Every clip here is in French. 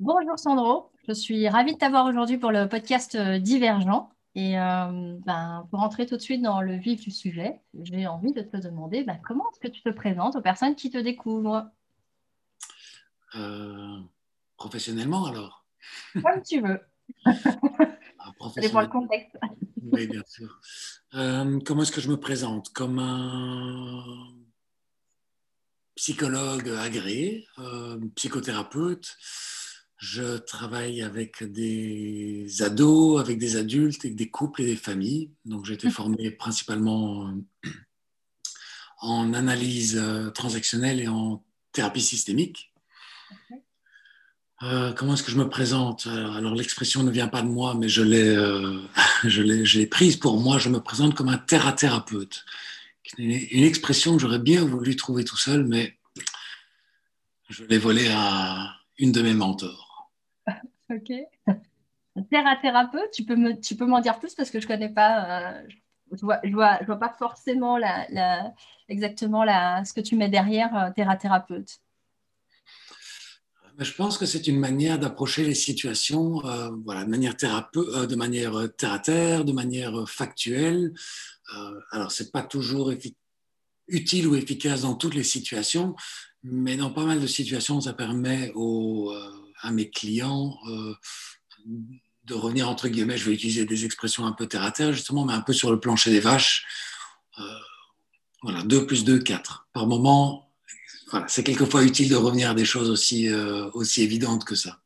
Bonjour Sandro, je suis ravie de t'avoir aujourd'hui pour le podcast euh, Divergent. Et euh, ben, pour entrer tout de suite dans le vif du sujet, j'ai envie de te demander ben, comment est-ce que tu te présentes aux personnes qui te découvrent? Euh, professionnellement alors? Comme tu veux. Ah, dépend le professionnellement, contexte. Oui, bien sûr. Euh, comment est-ce que je me présente? Comme un psychologue agréé, euh, psychothérapeute. Je travaille avec des ados, avec des adultes, avec des couples et des familles. Donc j'ai été formé principalement euh, en analyse euh, transactionnelle et en thérapie systémique. Euh, comment est-ce que je me présente? Alors, l'expression ne vient pas de moi, mais je l'ai, euh, je l'ai, je l'ai prise pour moi. Je me présente comme un terra-thérapeute. Une, expression que j'aurais bien voulu trouver tout seul, mais je l'ai volée à une de mes mentors. Ok. Théra-thérapeute, tu peux me, tu peux m'en dire plus parce que je connais pas, euh, je vois, je vois, je vois pas forcément la, la- exactement la, ce que tu mets derrière euh, théra-thérapeute. Je pense que c'est une manière d'approcher les situations, euh, voilà, de manière thérapeute, euh, de manière terre à terre, de manière factuelle. Euh, alors, c'est pas toujours utile ou efficace dans toutes les situations, mais dans pas mal de situations, ça permet euh, à mes clients euh, de revenir entre guillemets. Je vais utiliser des expressions un peu terre à terre justement, mais un peu sur le plancher des vaches. Voilà, 2 plus 2, 4. Par moment, voilà, c'est quelquefois utile de revenir à des choses aussi, aussi évidentes que ça.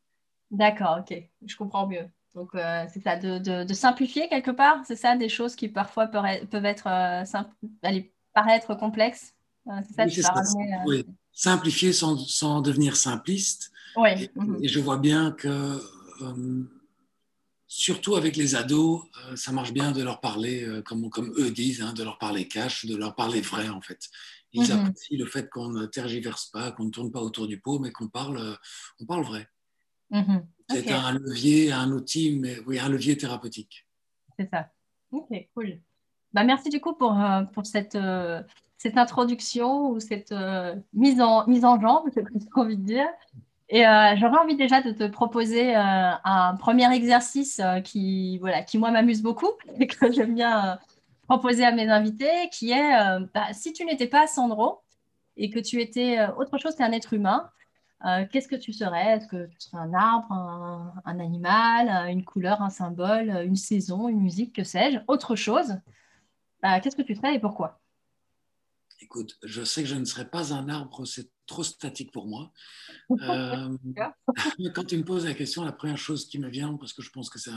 D'accord, ok, je comprends mieux. Donc, euh, c'est ça, de, de- de simplifier quelque part, c'est ça, des choses qui parfois peuvent être, euh, simple- allez, paraître complexes. Euh, c'est ça, Oui, ça. ramener. euh, Oui. Simplifier sans, sans devenir simpliste. Oui, Et, mhm, et je vois bien que, surtout avec les ados, ça marche bien de leur parler, comme, comme eux disent, hein, de leur parler cash, de leur parler vrai en fait. Ils mhm, apprécient le fait qu'on ne tergiverse pas, qu'on ne tourne pas autour du pot, mais qu'on parle, on parle vrai. mhm. Ok, C'est un levier, un outil, mais oui, un levier thérapeutique. c'est ça. Ok, cool. Bah, merci du coup pour, euh, pour cette, euh, cette introduction ou cette euh, mise en, mise en jambe, j'ai envie de dire. Et euh, j'aurais envie déjà de te proposer un premier exercice qui, voilà, qui moi m'amuse beaucoup et que j'aime bien proposer à mes invités, qui est bah, si tu n'étais pas Sandro et que tu étais autre chose qu'un être humain, euh, qu'est-ce que tu serais? Est-ce que tu serais un arbre, un, un animal, euh, une couleur, un symbole, euh, une saison, une musique, que sais-je, autre chose? Bah, qu'est-ce que tu serais et pourquoi? Écoute, je sais que je ne serai pas un arbre, c'est trop statique pour moi. Euh, quand tu me poses la question, la première chose qui me vient, parce que je pense que c'est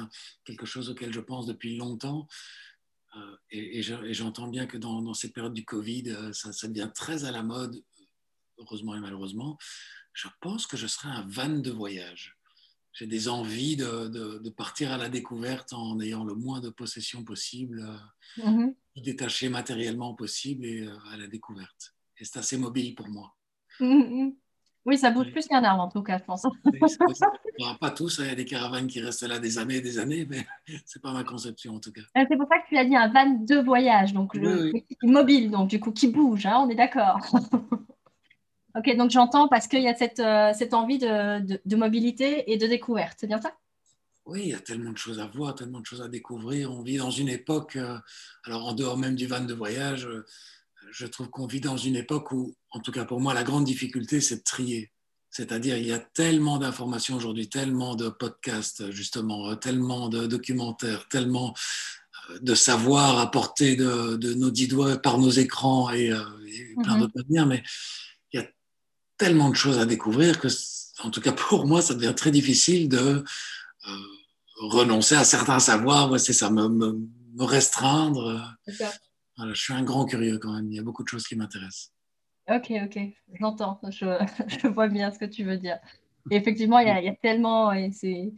quelque chose auquel je pense depuis longtemps, euh, et, et je- et j'entends bien que dans, dans cette période du Covid, ça, ça devient très à la mode, heureusement et malheureusement, je pense que je serai un van de voyage. J'ai des envies de, de- de partir à la découverte en ayant le moins de possessions possible, euh, Mhm. détaché matériellement possible et euh, à la découverte. Et c'est assez mobile pour moi. Mhm. Oui, ça bouge plus qu'un arbre en tout cas, je pense. Pas tous, hein, il y a des caravanes qui restent là des années et des années, mais c'est pas ma conception en tout cas. Euh, C'est pour ça que tu as dit un van de voyage, donc Oui, oui. mobile, donc du coup qui bouge, hein, on est d'accord. Ok, donc j'entends parce qu'il y a cette, euh, cette envie de, de- de mobilité et de découverte, c'est bien ça? Oui, il y a tellement de choses à voir, tellement de choses à découvrir. On vit dans une époque, euh, alors en dehors même du van de voyage, euh, je trouve qu'on vit dans une époque où, en tout cas pour moi, la grande difficulté, c'est de trier. C'est-à-dire, il y a tellement d'informations aujourd'hui, tellement de podcasts, justement, tellement de documentaires, tellement de savoir à portée de, de nos dix doigts par nos écrans et, et plein Mhm. d'autres manières, mais tellement de choses à découvrir que, en tout cas pour moi, ça devient très difficile de euh, renoncer à certains savoirs. Ouais, c'est ça, me, me, me restreindre. Voilà, je suis un grand curieux quand même. Il y a beaucoup de choses qui m'intéressent. Ok, ok, j'entends, je, je vois bien ce que tu veux dire. Et effectivement, il y a, il y a tellement, et c'est,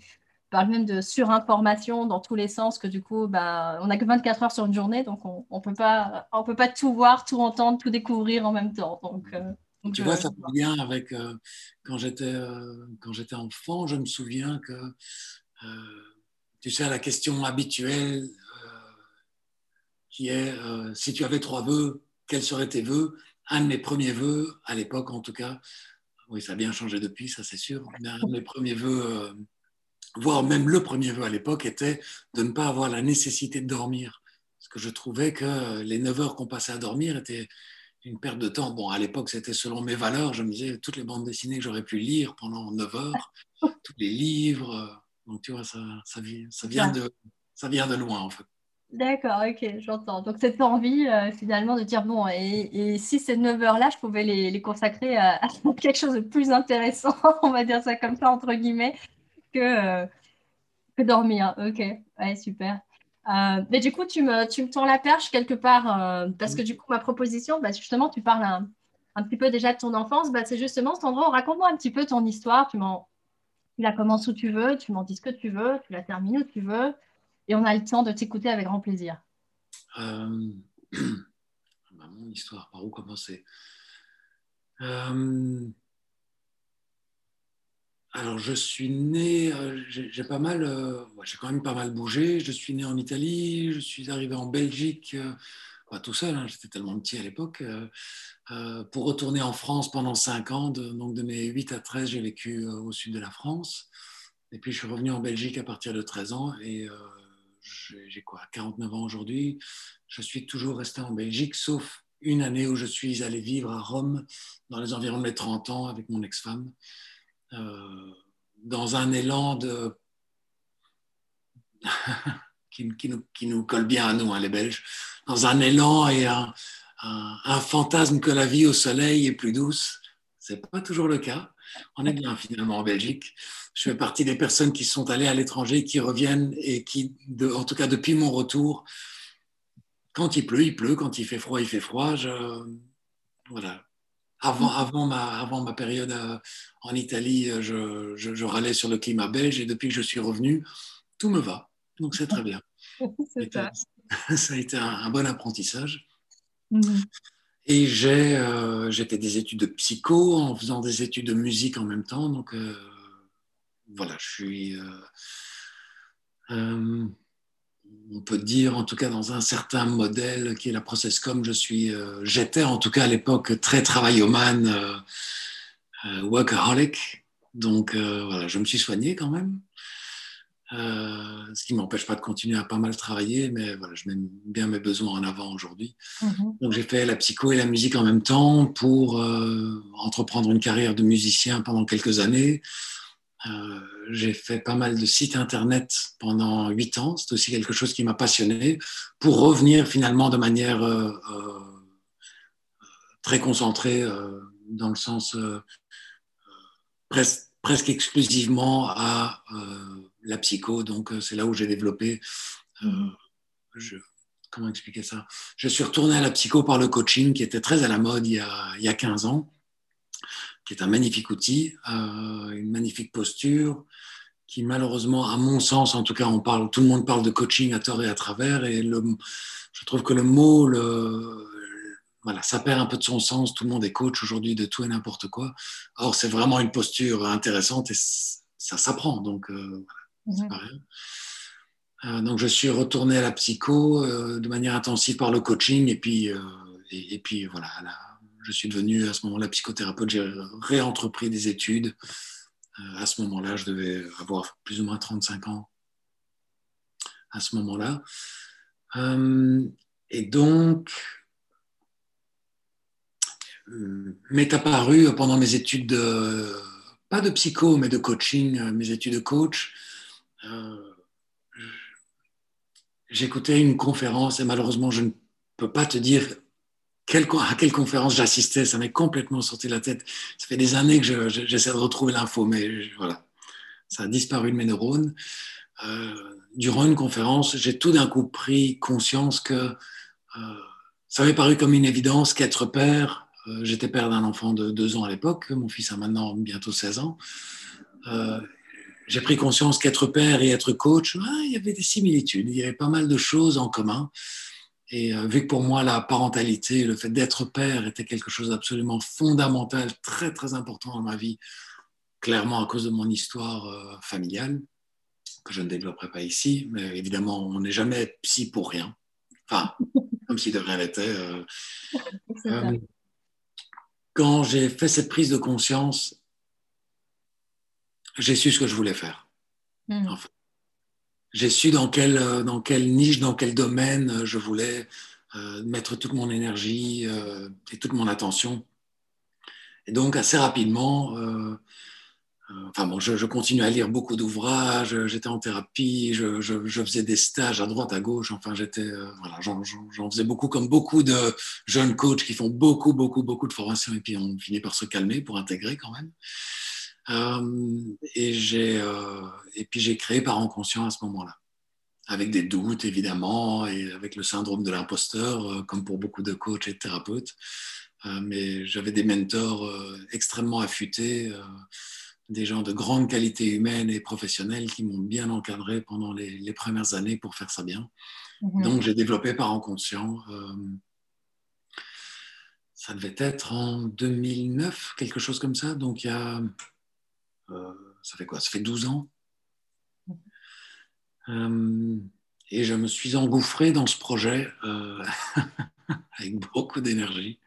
parle même de surinformation dans tous les sens que du coup, bah, on n'a que 24 heures sur une journée, donc on pas, on peut pas tout voir, tout entendre, tout découvrir en même temps. Donc, euh, donc, Tu vois, ça fait bien avec euh, quand j'étais euh, quand j'étais enfant. Je me souviens que euh, tu sais la question habituelle qui est si tu avais trois vœux, quels seraient tes vœux? Un de mes premiers vœux, à l'époque en tout cas, oui, ça a bien changé depuis, ça c'est sûr. mes premiers vœux, voire même le premier vœu à l'époque, était de ne pas avoir la nécessité de dormir. Parce que je trouvais que les 9 heures qu'on passait à dormir étaient une perte de temps. Bon, à l'époque, c'était selon mes valeurs. Je me disais, toutes les bandes dessinées que j'aurais pu lire pendant 9 heures, tous les livres. Donc, tu vois, ça, ça, vient, de, ça vient de loin, en fait. D'accord, ok, j'entends. Donc, cette envie, euh, finalement, de dire, bon, et, si ces 9 heures-là, je pouvais les, consacrer à, quelque chose de plus intéressant, on va dire ça comme ça, entre guillemets, que, euh, que dormir. Ok, ouais, super. Euh, mais du coup, tu me, tu me tends la perche quelque part, euh, parce que du coup, ma proposition, bah, justement, tu parles un, un, petit peu déjà de ton enfance, bah, c'est justement cet endroit raconte-moi un petit peu ton histoire, tu, tu la commences où tu veux, tu m'en dis ce que tu veux, tu la termines où tu veux, et on a le temps de t'écouter avec grand plaisir. Euh... Bah, mon histoire, par où commencer? Alors, je suis né, euh, j'ai pas mal, euh, j'ai quand même pas mal bougé. Je suis né en Italie, je suis arrivé en Belgique, euh, pas tout seul, hein, j'étais tellement petit à l'époque, pour retourner en France pendant 5 ans. donc, de mes 8 à 13, j'ai vécu au sud de la France. Et puis, je suis revenu en Belgique à partir de 13 ans. Et j'ai quoi, 49 ans aujourd'hui. Je suis toujours resté en Belgique, sauf une année où je suis allé vivre à Rome, dans les environs de mes 30 ans, avec mon ex-femme. Euh, dans un élan qui, nous, colle bien à nous, hein, les Belges, dans un élan et un, fantasme que la vie au soleil est plus douce. Ce n'est pas toujours le cas. On est bien finalement en Belgique. Je fais partie des personnes qui sont allées à l'étranger, qui reviennent et qui, en tout cas depuis mon retour, quand il pleut, il pleut, quand il fait froid, il fait froid. Je, voilà, avant, avant, ma, avant ma période euh, en Italie, euh, je, je, râlais sur le climat belge et depuis que je suis revenu, tout me va. Donc c'est très bien. ça. ça. a été un, bon apprentissage. Mhm. Et j'ai euh, fait des études de psycho en faisant des études de musique en même temps. Donc voilà, je suis on peut dire, en tout cas dans un certain modèle qui est la Processcom, je suis, euh, j'étais en tout cas à l'époque très travaillomane, euh, euh, workaholic. Donc voilà, je me suis soigné quand même. ce qui ne m'empêche pas de continuer à pas mal travailler, mais voilà, je mets bien mes besoins en avant aujourd'hui. Mm-hmm. Donc j'ai fait la psycho et la musique en même temps pour entreprendre une carrière de musicien pendant quelques années. Euh, j'ai fait pas mal de sites internet pendant huit ans. C'est aussi quelque chose qui m'a passionné pour revenir finalement de manière euh, euh, très concentrée dans le sens presque, presque exclusivement à la psycho. Donc c'est là où j'ai développé. Je, comment expliquer ça? Je suis retourné à la psycho par le coaching qui était très à la mode il y a, il y a 15 ans qui est un magnifique outil, euh, une magnifique posture, qui malheureusement, à mon sens, en tout cas, on parle, tout le monde parle de coaching à tort et à travers, et le, je trouve que le mot, le, voilà, ça perd un peu de son sens. Tout le monde est coach aujourd'hui de tout et n'importe quoi. Or, c'est vraiment une posture intéressante et ça s'apprend, donc euh, rien. Euh, donc, je suis retourné à la psycho de manière intensive par le coaching, et puis, et, puis voilà, la, je suis devenu à ce moment-là psychothérapeute, j'ai réentrepris des études. Euh, à ce moment-là, je devais avoir plus ou moins 35 ans à ce moment-là. Euh, et donc, euh, m'est apparu pendant mes études de, pas de psycho, mais de coaching, mes études de coach, j'écoutais une conférence et malheureusement, je ne peux pas te dire à quelle conférence j'assistais, ça m'est complètement sorti de la tête. Ça fait des années que j'essaie de retrouver l'info, mais voilà, ça a disparu de mes neurones. Euh, durant une conférence, j'ai tout d'un coup pris conscience que euh, ça avait paru comme une évidence qu'être père, euh, j'étais père d'un enfant de deux ans à l'époque, mon fils a maintenant bientôt 16 ans. j'ai pris conscience qu'être père et être coach, il y avait des similitudes, il y avait pas mal de choses en commun. Et euh, vu que pour moi, la parentalité, le fait d'être père était quelque chose d'absolument fondamental, très, très important dans ma vie, clairement à cause de mon histoire euh, familiale, que je ne développerai pas ici, mais évidemment, on n'est jamais psy pour rien. Enfin, comme si de rien n'était. Euh, quand j'ai fait cette prise de conscience, j'ai su ce que je voulais faire. Mm. J'ai su dans quelle, dans quelle niche, dans quel domaine je voulais euh, mettre toute mon énergie euh, et toute mon attention. Et donc, assez rapidement, euh, enfin bon, je, continue à lire beaucoup d'ouvrages, j'étais en thérapie, je, faisais des stages à droite, à gauche, enfin, j'étais, voilà, j'en faisais beaucoup comme beaucoup de jeunes coachs qui font beaucoup, beaucoup, beaucoup de formations et puis on finit par se calmer pour intégrer quand même. Et, j'ai, et puis j'ai créé Parents Conscients à ce moment-là avec des doutes évidemment et avec le syndrome de l'imposteur, euh, comme pour beaucoup de coachs et de thérapeutes. Euh, mais j'avais des mentors euh, extrêmement affûtés, des gens de grande qualité humaine et professionnelle qui m'ont bien encadré pendant les, premières années pour faire ça bien. Mhm. Donc j'ai développé Parents Conscients. ça devait être en 2009, quelque chose comme ça. Donc il y a... ça fait quoi? Ça fait 12 ans? Euh, et je me suis engouffré dans ce projet euh, avec beaucoup d'énergie,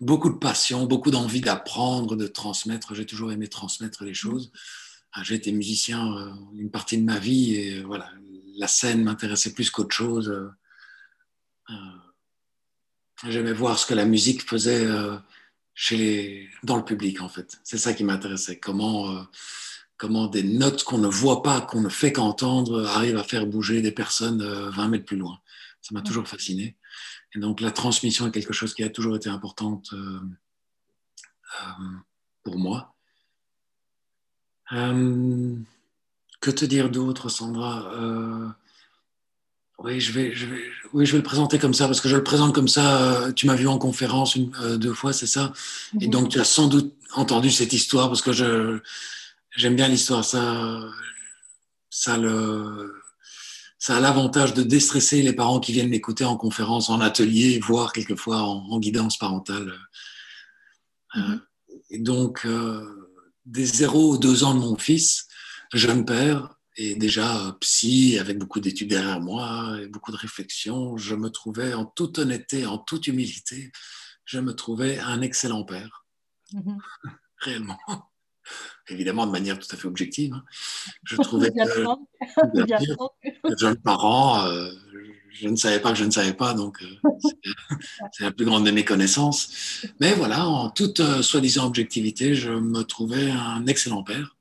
beaucoup de passion, beaucoup d'envie d'apprendre, de transmettre. J'ai toujours aimé transmettre les choses. Ah, j'ai été musicien euh, une partie de ma vie et voilà, la scène m'intéressait plus qu'autre chose. J'aimais voir ce que la musique faisait chez les, dans le public en fait. C'est ça qui m'intéressait. Comment comment des notes qu'on ne voit pas, qu'on ne fait qu'entendre, arrivent à faire bouger des personnes 20 euh, mètres plus loin. Ça m'a toujours fasciné. Et donc la transmission est quelque chose qui a toujours été importante euh, euh, pour moi. que te dire d'autre, Sandra? Oui je, vais, je vais, oui, je vais le présenter comme ça, parce que je le présente comme ça. tu m'as vu en conférence une, deux fois, c'est ça? Et mhm. donc, tu as sans doute entendu cette histoire, parce que je, J'aime bien l'histoire. Ça, ça, le, ça a l'avantage de déstresser les parents qui viennent m'écouter en conférence, en atelier, voire quelquefois en, guidance parentale. Euh, mm-hmm. et donc, euh, des 0 aux 2 ans de mon fils, jeune père, et déjà psy, avec beaucoup d'études derrière moi et beaucoup de réflexions, je me trouvais en toute honnêteté, en toute humilité, je me trouvais un excellent père. Mm-hmm. Réellement évidemment de manière tout à fait objective. Hein. Je trouvais que, que jeune parent, euh, je ne savais pas que je ne savais pas, donc euh, c'est la plus grande de mes connaissances. Mais voilà, en toute euh, soi-disant objectivité, je me trouvais un excellent père.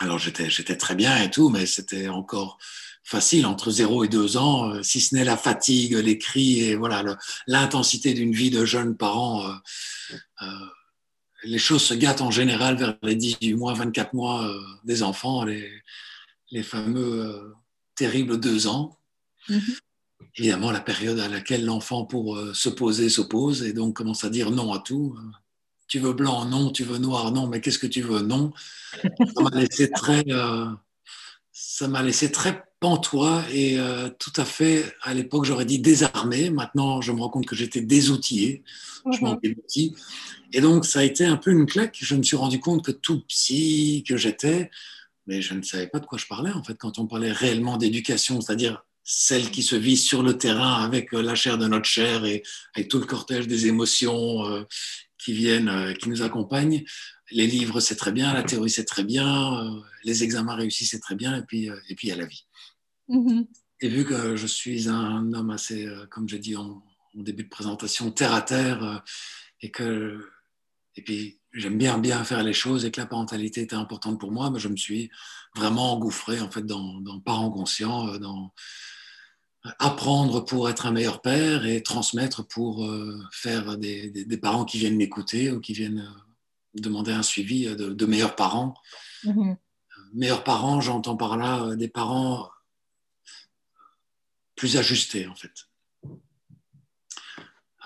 Alors j'étais, j'étais très bien et tout, mais c'était encore facile entre 0 et 2 ans, si ce n'est la fatigue, les cris et voilà l'intensité d'une vie de jeune parent les choses se gâtent en général vers les 18 mois, 24 mois euh, des enfants, les, les fameux euh, terribles deux ans. Mm-hmm. Évidemment, la période à laquelle l'enfant, pour euh, se poser, s'oppose et donc commence à dire non à tout. Tu veux blanc, non. Tu veux noir, non. Mais qu'est-ce que tu veux, non. Ça m'a laissé très, ça m'a laissé très pantois et tout à fait, à l'époque, j'aurais dit désarmé. Maintenant, je me rends compte que j'étais désoutillé. Je mm-hmm. manquais d'outils. Et donc, ça a été un peu une claque. Je me suis rendu compte que tout psy que j'étais, mais je ne savais pas de quoi je parlais, en fait, quand on parlait réellement d'éducation, c'est-à-dire celle qui se vit sur le terrain avec euh, la chair de notre chair et avec tout le cortège des émotions euh, qui viennent, euh, qui nous accompagnent. Les livres, c'est très bien, la théorie, c'est très bien, les examens réussis, c'est très bien, et puis, et puis il y a la vie. Mm-hmm. Et vu que je suis un homme assez, comme j'ai dit en, en, début de présentation, terre à terre, et que et puis, j'aime bien bien faire les choses et que la parentalité était importante pour moi, mais je me suis vraiment engouffré en fait dans, dans parents conscients, euh, dans apprendre pour être un meilleur père et transmettre pour euh, faire des, des, parents qui viennent m'écouter ou qui viennent euh, demander un suivi de, meilleurs parents. Mm-hmm. Meilleurs parents, j'entends par là des parents plus ajustés en fait.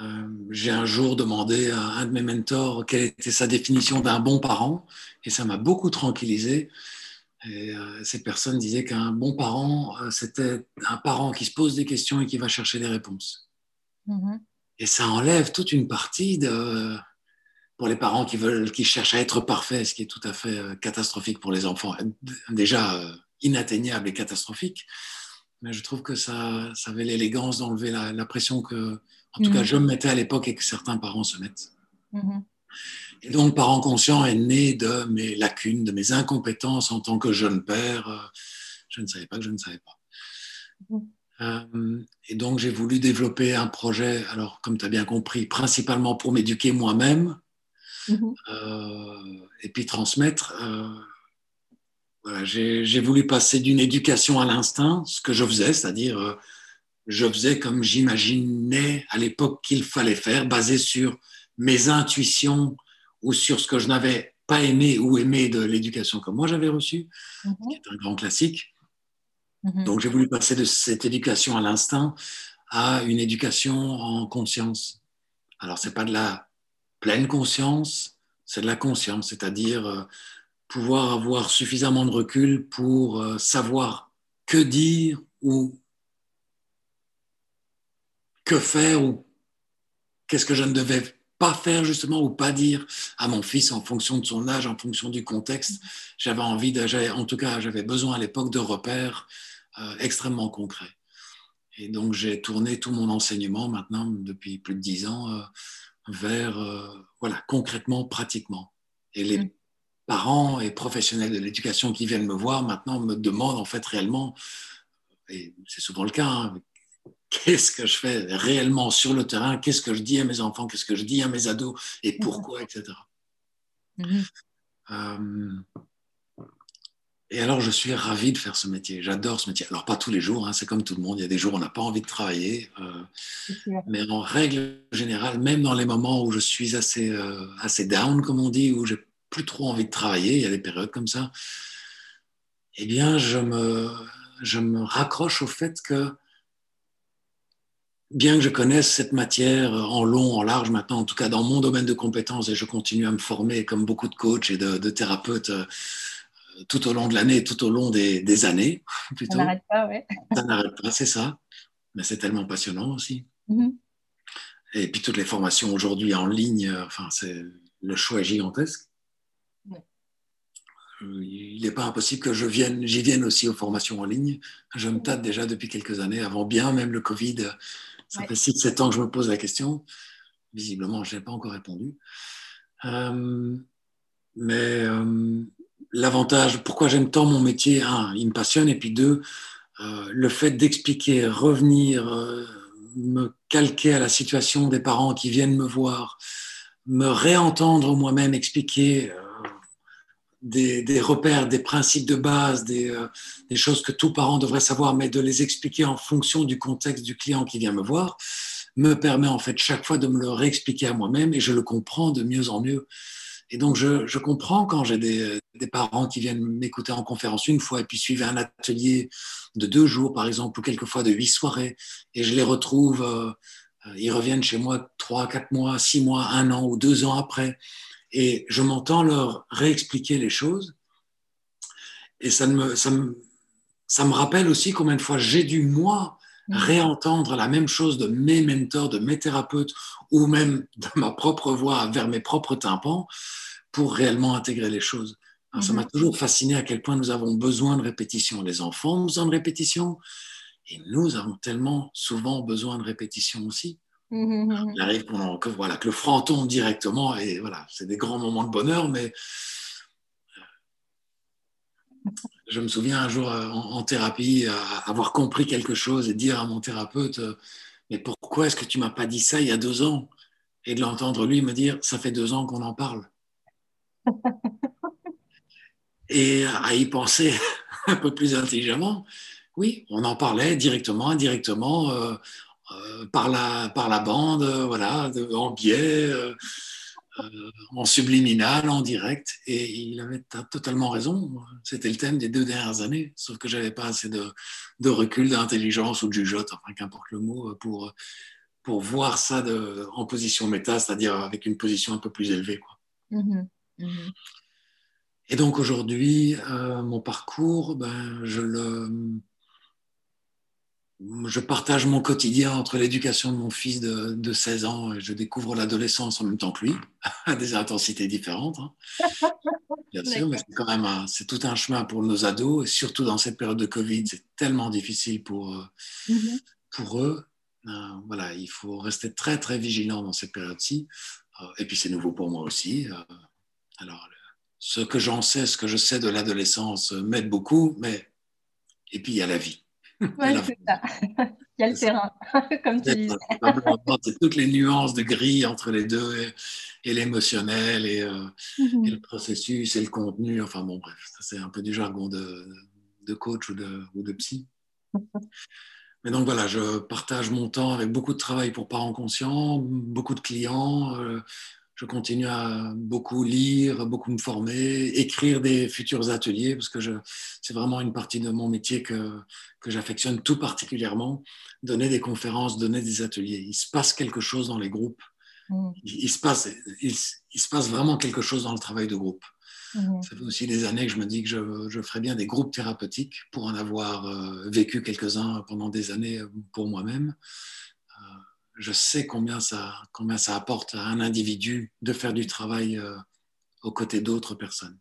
Euh, j'ai un jour demandé à un de mes mentors quelle était sa définition d'un bon parent, et ça m'a beaucoup tranquillisé. Et, euh, cette personne disait qu'un bon parent, euh, c'était un parent qui se pose des questions et qui va chercher des réponses. Mm-hmm. Et ça enlève toute une partie de, pour les parents qui veulent, qui cherchent à être parfaits, ce qui est tout à fait catastrophique pour les enfants, déjà inatteignable et catastrophique. Mais je trouve que ça, ça avait l'élégance d'enlever la, la pression que en tout cas, mm. je me mettais à l'époque et que certains parents se mettent. Mm-hmm. Et donc, parent conscient est né de mes lacunes, de mes incompétences en tant que jeune père. Je ne savais pas que je ne savais pas. Mhm. Euh, et donc, j'ai voulu développer un projet, alors, comme tu as bien compris, principalement pour m'éduquer moi-même mhm. euh, et puis transmettre. Euh, voilà, j'ai voulu passer d'une éducation à l'instinct, ce que je faisais, c'est-à-dire je faisais comme j'imaginais à l'époque qu'il fallait faire, basé sur mes intuitions ou sur ce que je n'avais pas aimé ou aimé de l'éducation que moi j'avais reçue, mhm. qui est un grand classique. Mhm. Donc j'ai voulu passer de cette éducation à l'instinct à une éducation en conscience. Alors c'est pas de la pleine conscience, c'est de la conscience, c'est-à-dire euh, pouvoir avoir suffisamment de recul pour euh, savoir que dire ou que faire ou qu'est-ce que je ne devais pas faire justement ou pas dire à mon fils en fonction de son âge, en fonction du contexte. J'avais envie, de, en tout cas, j'avais besoin à l'époque de repères euh, extrêmement concrets. Et donc j'ai tourné tout mon enseignement maintenant depuis plus de dix ans euh, vers euh, voilà concrètement, pratiquement. Et les mm. parents et professionnels de l'éducation qui viennent me voir maintenant me demandent en fait réellement, et c'est souvent le cas, hein, qu'est-ce que je fais réellement sur le terrain, qu'est-ce que je dis à mes enfants, qu'est-ce que je dis à mes ados? Et pourquoi, etc. Mhm. Euh, et alors, je suis ravi de faire ce métier. J'adore ce métier. Alors, pas tous les jours, hein, c'est comme tout le monde. Il y a des jours où on n'a pas envie de travailler. Euh, mais en règle générale, même dans les moments où je suis assez, euh, assez down, comme on dit, où j'ai plus trop envie de travailler, il y a des périodes comme ça, eh bien, je me, je me raccroche au fait que bien que je connaisse cette matière en long, en large maintenant, en tout cas dans mon domaine de compétences, et je continue à me former comme beaucoup de coachs et de, thérapeutes euh, tout au long de l'année, tout au long des, années. Plutôt. Ça n'arrête pas, ouais. Ça n'arrête pas, c'est ça. Mais c'est tellement passionnant aussi. Mm-hmm. Et puis toutes les formations aujourd'hui en ligne, euh, enfin, c'est le choix est gigantesque. Il n'est pas impossible que je vienne, j'y vienne aussi aux formations en ligne. Je me tâte déjà depuis quelques années, avant bien même le Covid ça fait 6-7 ans que je me pose la question. Visiblement, je n'ai pas encore répondu. Euh, mais euh, l'avantage, pourquoi j'aime tant mon métier, un, il me passionne, et puis deux, euh, le fait d'expliquer, revenir, me calquer à la situation des parents qui viennent me voir, me réentendre moi-même expliquer des, repères, des principes de base, euh, des, choses que tout parent devrait savoir, mais de les expliquer en fonction du contexte du client qui vient me voir, me permet en fait chaque fois de me le réexpliquer à moi-même et je le comprends de mieux en mieux. Et donc je, comprends quand j'ai des, parents qui viennent m'écouter en conférence une fois et puis suivent un atelier de deux jours par exemple ou quelquefois de huit soirées et je les retrouve, euh, euh, ils reviennent chez moi trois, quatre mois, six mois, un an ou deux ans après et je m'entends leur réexpliquer les choses. Et ça me, ça, me, ça me rappelle aussi combien de fois j'ai dû, moi, mm. réentendre la même chose de mes mentors, de mes thérapeutes, ou même de ma propre voix vers mes propres tympans, pour réellement intégrer les choses. Ça m'a mm-hmm. toujours fasciné à quel point nous avons besoin de répétition. Les enfants ont besoin de répétition, et nous avons tellement souvent besoin de répétition aussi. Il arrive que, voilà, que le franc tombe directement et voilà, c'est des grands moments de bonheur, mais euh, je me souviens un jour euh, en, thérapie avoir compris quelque chose et dire à mon thérapeute euh, Mais pourquoi est-ce que tu m'as pas dit ça il y a deux ans? Et de l'entendre lui me dire Ça fait deux ans qu'on en parle. et à y penser un peu plus intelligemment, oui, on en parlait directement, indirectement. Euh, par, la, par la bande, euh, voilà, en biais, euh, en subliminal, en direct. Et il avait totalement raison. C'était le thème des deux dernières années, sauf que j'avais pas assez de, de recul, d'intelligence ou de jugeote, enfin qu'importe le mot, pour, pour voir ça de, en position méta, c'est-à-dire avec une position un peu plus élevée. Quoi. Mmh mmh Et donc aujourd'hui, mon parcours, ben, je le je partage mon quotidien entre l'éducation de mon fils de, 16 ans et je découvre l'adolescence en même temps que lui, à des intensités différentes. Hein. Bien sûr, mais c'est quand même c'est tout un chemin pour nos ados et surtout dans cette période de Covid, c'est tellement difficile pour, euh, mm-hmm. pour eux. Euh, voilà, il faut rester très très vigilant dans cette période-ci. et puis c'est nouveau pour moi aussi. alors, ce que j'en sais, ce que je sais de l'adolescence m'aide beaucoup, mais et puis il y a la vie. Oui, c'est ça. il y a le terrain, comme tu disais. C'est toutes les nuances de gris entre les deux et, l'émotionnel et, mm-hmm. et, le processus et le contenu. Enfin bon, bref, c'est un peu du jargon de, de coach ou de, ou de psy. Mais donc voilà, je partage mon temps avec beaucoup de travail pour parents conscients, beaucoup de clients. Euh, je continue à beaucoup lire, beaucoup me former, écrire des futurs ateliers, parce que c'est vraiment une partie de mon métier que, que j'affectionne tout particulièrement. Donner des conférences, donner des ateliers. Il se passe quelque chose dans les groupes. Mm. Il, se passe, il, il se passe vraiment quelque chose dans le travail de groupe. Mhm. Ça fait aussi des années que je me dis que je, je ferais bien des groupes thérapeutiques pour en avoir euh, vécu quelques-uns pendant des années euh, pour moi-même. Euh, je sais combien ça, combien ça apporte à un individu de faire du travail aux côtés d'autres personnes.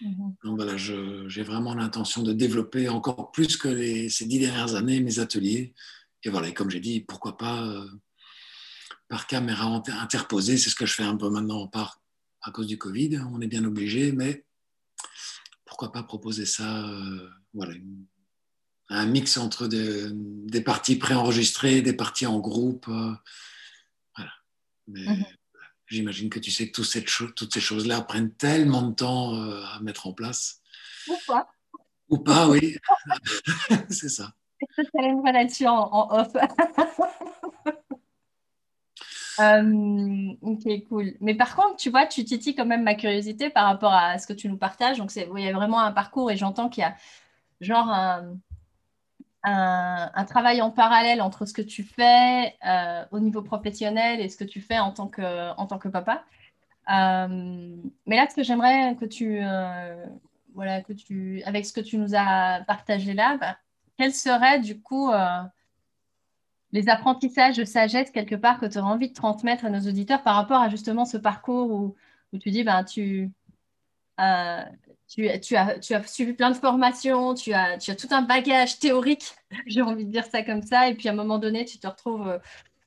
Mhm. Donc voilà, j'ai vraiment l'intention de développer encore plus que ces dix dernières années mes ateliers. Et voilà, comme j'ai dit, pourquoi pas par caméra interposée, c'est ce que je fais un peu maintenant par à cause du Covid, on est bien obligé, mais pourquoi pas proposer ça, euh, voilà, un mix entre des parties préenregistrées, des parties en groupe, euh, voilà. Mhm. J'imagine que tu sais que toutes ces, toutes ces choses-là prennent tellement de temps euh, à mettre en place. Ou pas. Ou pas, oui. C'est ça. C'est une là-dessus en off. Euh, ok, cool. Mais par contre, tu vois, tu titilles quand même ma curiosité par rapport à ce que tu nous partages. Donc, il y a vraiment un parcours et j'entends qu'il y a genre un, un, travail en parallèle entre ce que tu fais euh, au niveau professionnel et ce que tu fais en tant que, en tant que papa. Euh, mais là, ce que j'aimerais que tu, voilà, que tu, avec ce que tu nous as partagé là, bah, quel serait du coup les apprentissages de sagesse quelque part que tu auras envie de transmettre à nos auditeurs par rapport à justement ce parcours où, tu dis ben, tu, euh, tu, tu, as, tu as suivi plein de formations, tu as, tu as tout un bagage théorique, j'ai envie de dire ça comme ça, et puis à un moment donné, tu te retrouves euh,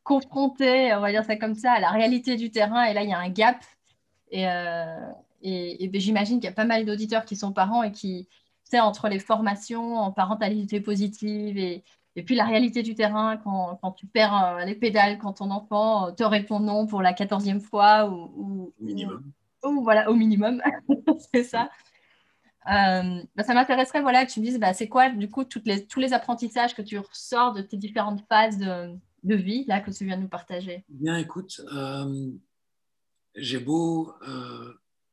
confronté, on va dire ça comme ça, à la réalité du terrain, et là, il y a un gap. Et, euh, et, ben, j'imagine qu'il y a pas mal d'auditeurs qui sont parents et qui, tu sais, entre les formations en parentalité positive et, et puis la réalité du terrain, quand, quand tu perds euh, les pédales, quand ton enfant te répond non pour la quatorzième fois ou, minimum. Ou, voilà, au minimum, c'est ça. Euh, bah, ça m'intéresserait voilà, que tu me dises bah, c'est quoi du coup tous les apprentissages que tu ressors de tes différentes phases de, vie là que tu viens de nous partager? Bien, écoute, j'ai beau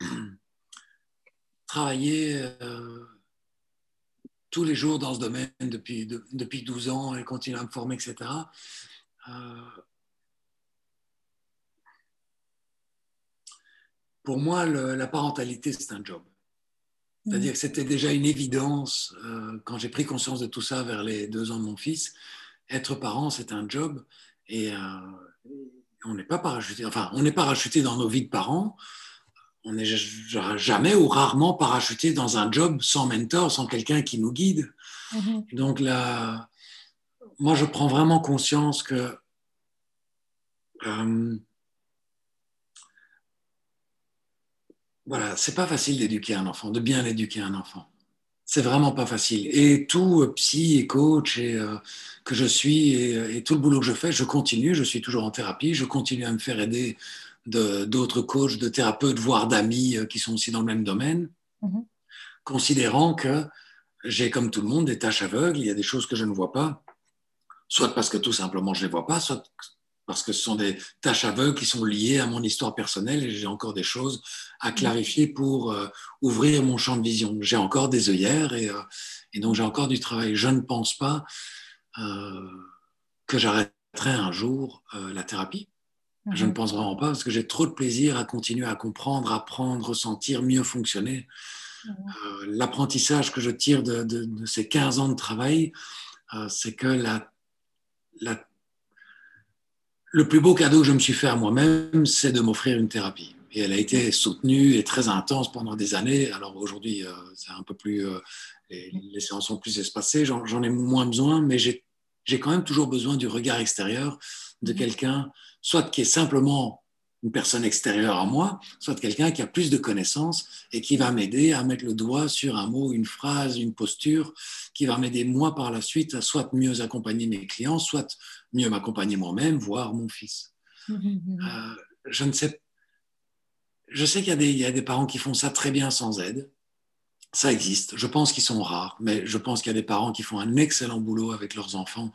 travailler tous les jours dans ce domaine depuis, depuis 12 ans et continue à me former, etc. Euh, pour moi, la parentalité, c'est un job. C'est-à-dire que c'était déjà une évidence euh, quand j'ai pris conscience de tout ça vers les deux ans de mon fils. Être parent, c'est un job et euh, on n'est pas parachuté. Enfin, on n'est parachuté dans nos vies de parents on n'est jamais ou rarement parachuté dans un job sans mentor, sans quelqu'un qui nous guide. Mm-hmm. Donc là, moi, je prends vraiment conscience que euh, voilà, c'est pas facile d'éduquer un enfant, de bien éduquer un enfant. C'est vraiment pas facile. Et tout euh, psy et coach et, euh, que je suis et, tout le boulot que je fais, je continue. Je suis toujours en thérapie. Je continue à me faire aider d'autres coachs, de thérapeutes, voire d'amis euh, qui sont aussi dans le même domaine, mhm. considérant que j'ai, comme tout le monde, des tâches aveugles, il y a des choses que je ne vois pas, soit parce que tout simplement je ne les vois pas, soit parce que ce sont des tâches aveugles qui sont liées à mon histoire personnelle et j'ai encore des choses à mhm. clarifier pour euh, ouvrir mon champ de vision. J'ai encore des œillères et, euh, et donc j'ai encore du travail. Je ne pense pas que j'arrêterai un jour la thérapie. Je ne pense vraiment pas parce que j'ai trop de plaisir à continuer à comprendre, apprendre, ressentir, mieux fonctionner. Mhm. Euh, l'apprentissage que je tire de, ces 15 ans de travail, euh, c'est que la, le plus beau cadeau que je me suis fait à moi-même, c'est de m'offrir une thérapie. Et elle a été soutenue et très intense pendant des années. Alors aujourd'hui, euh, c'est un peu plus. Les, les, séances sont plus espacées, j'en ai moins besoin, mais j'ai quand même toujours besoin du regard extérieur de quelqu'un soit qui est simplement une personne extérieure à moi, soit quelqu'un qui a plus de connaissances et qui va m'aider à mettre le doigt sur un mot, une phrase, une posture, qui va m'aider moi par la suite à soit mieux accompagner mes clients, soit mieux m'accompagner moi-même, voire mon fils. Euh, je ne sais, je sais qu'il y, y, a des parents qui font ça très bien sans aide. Ça existe. Je pense qu'ils sont rares, mais je pense qu'il y a des parents qui font un excellent boulot avec leurs enfants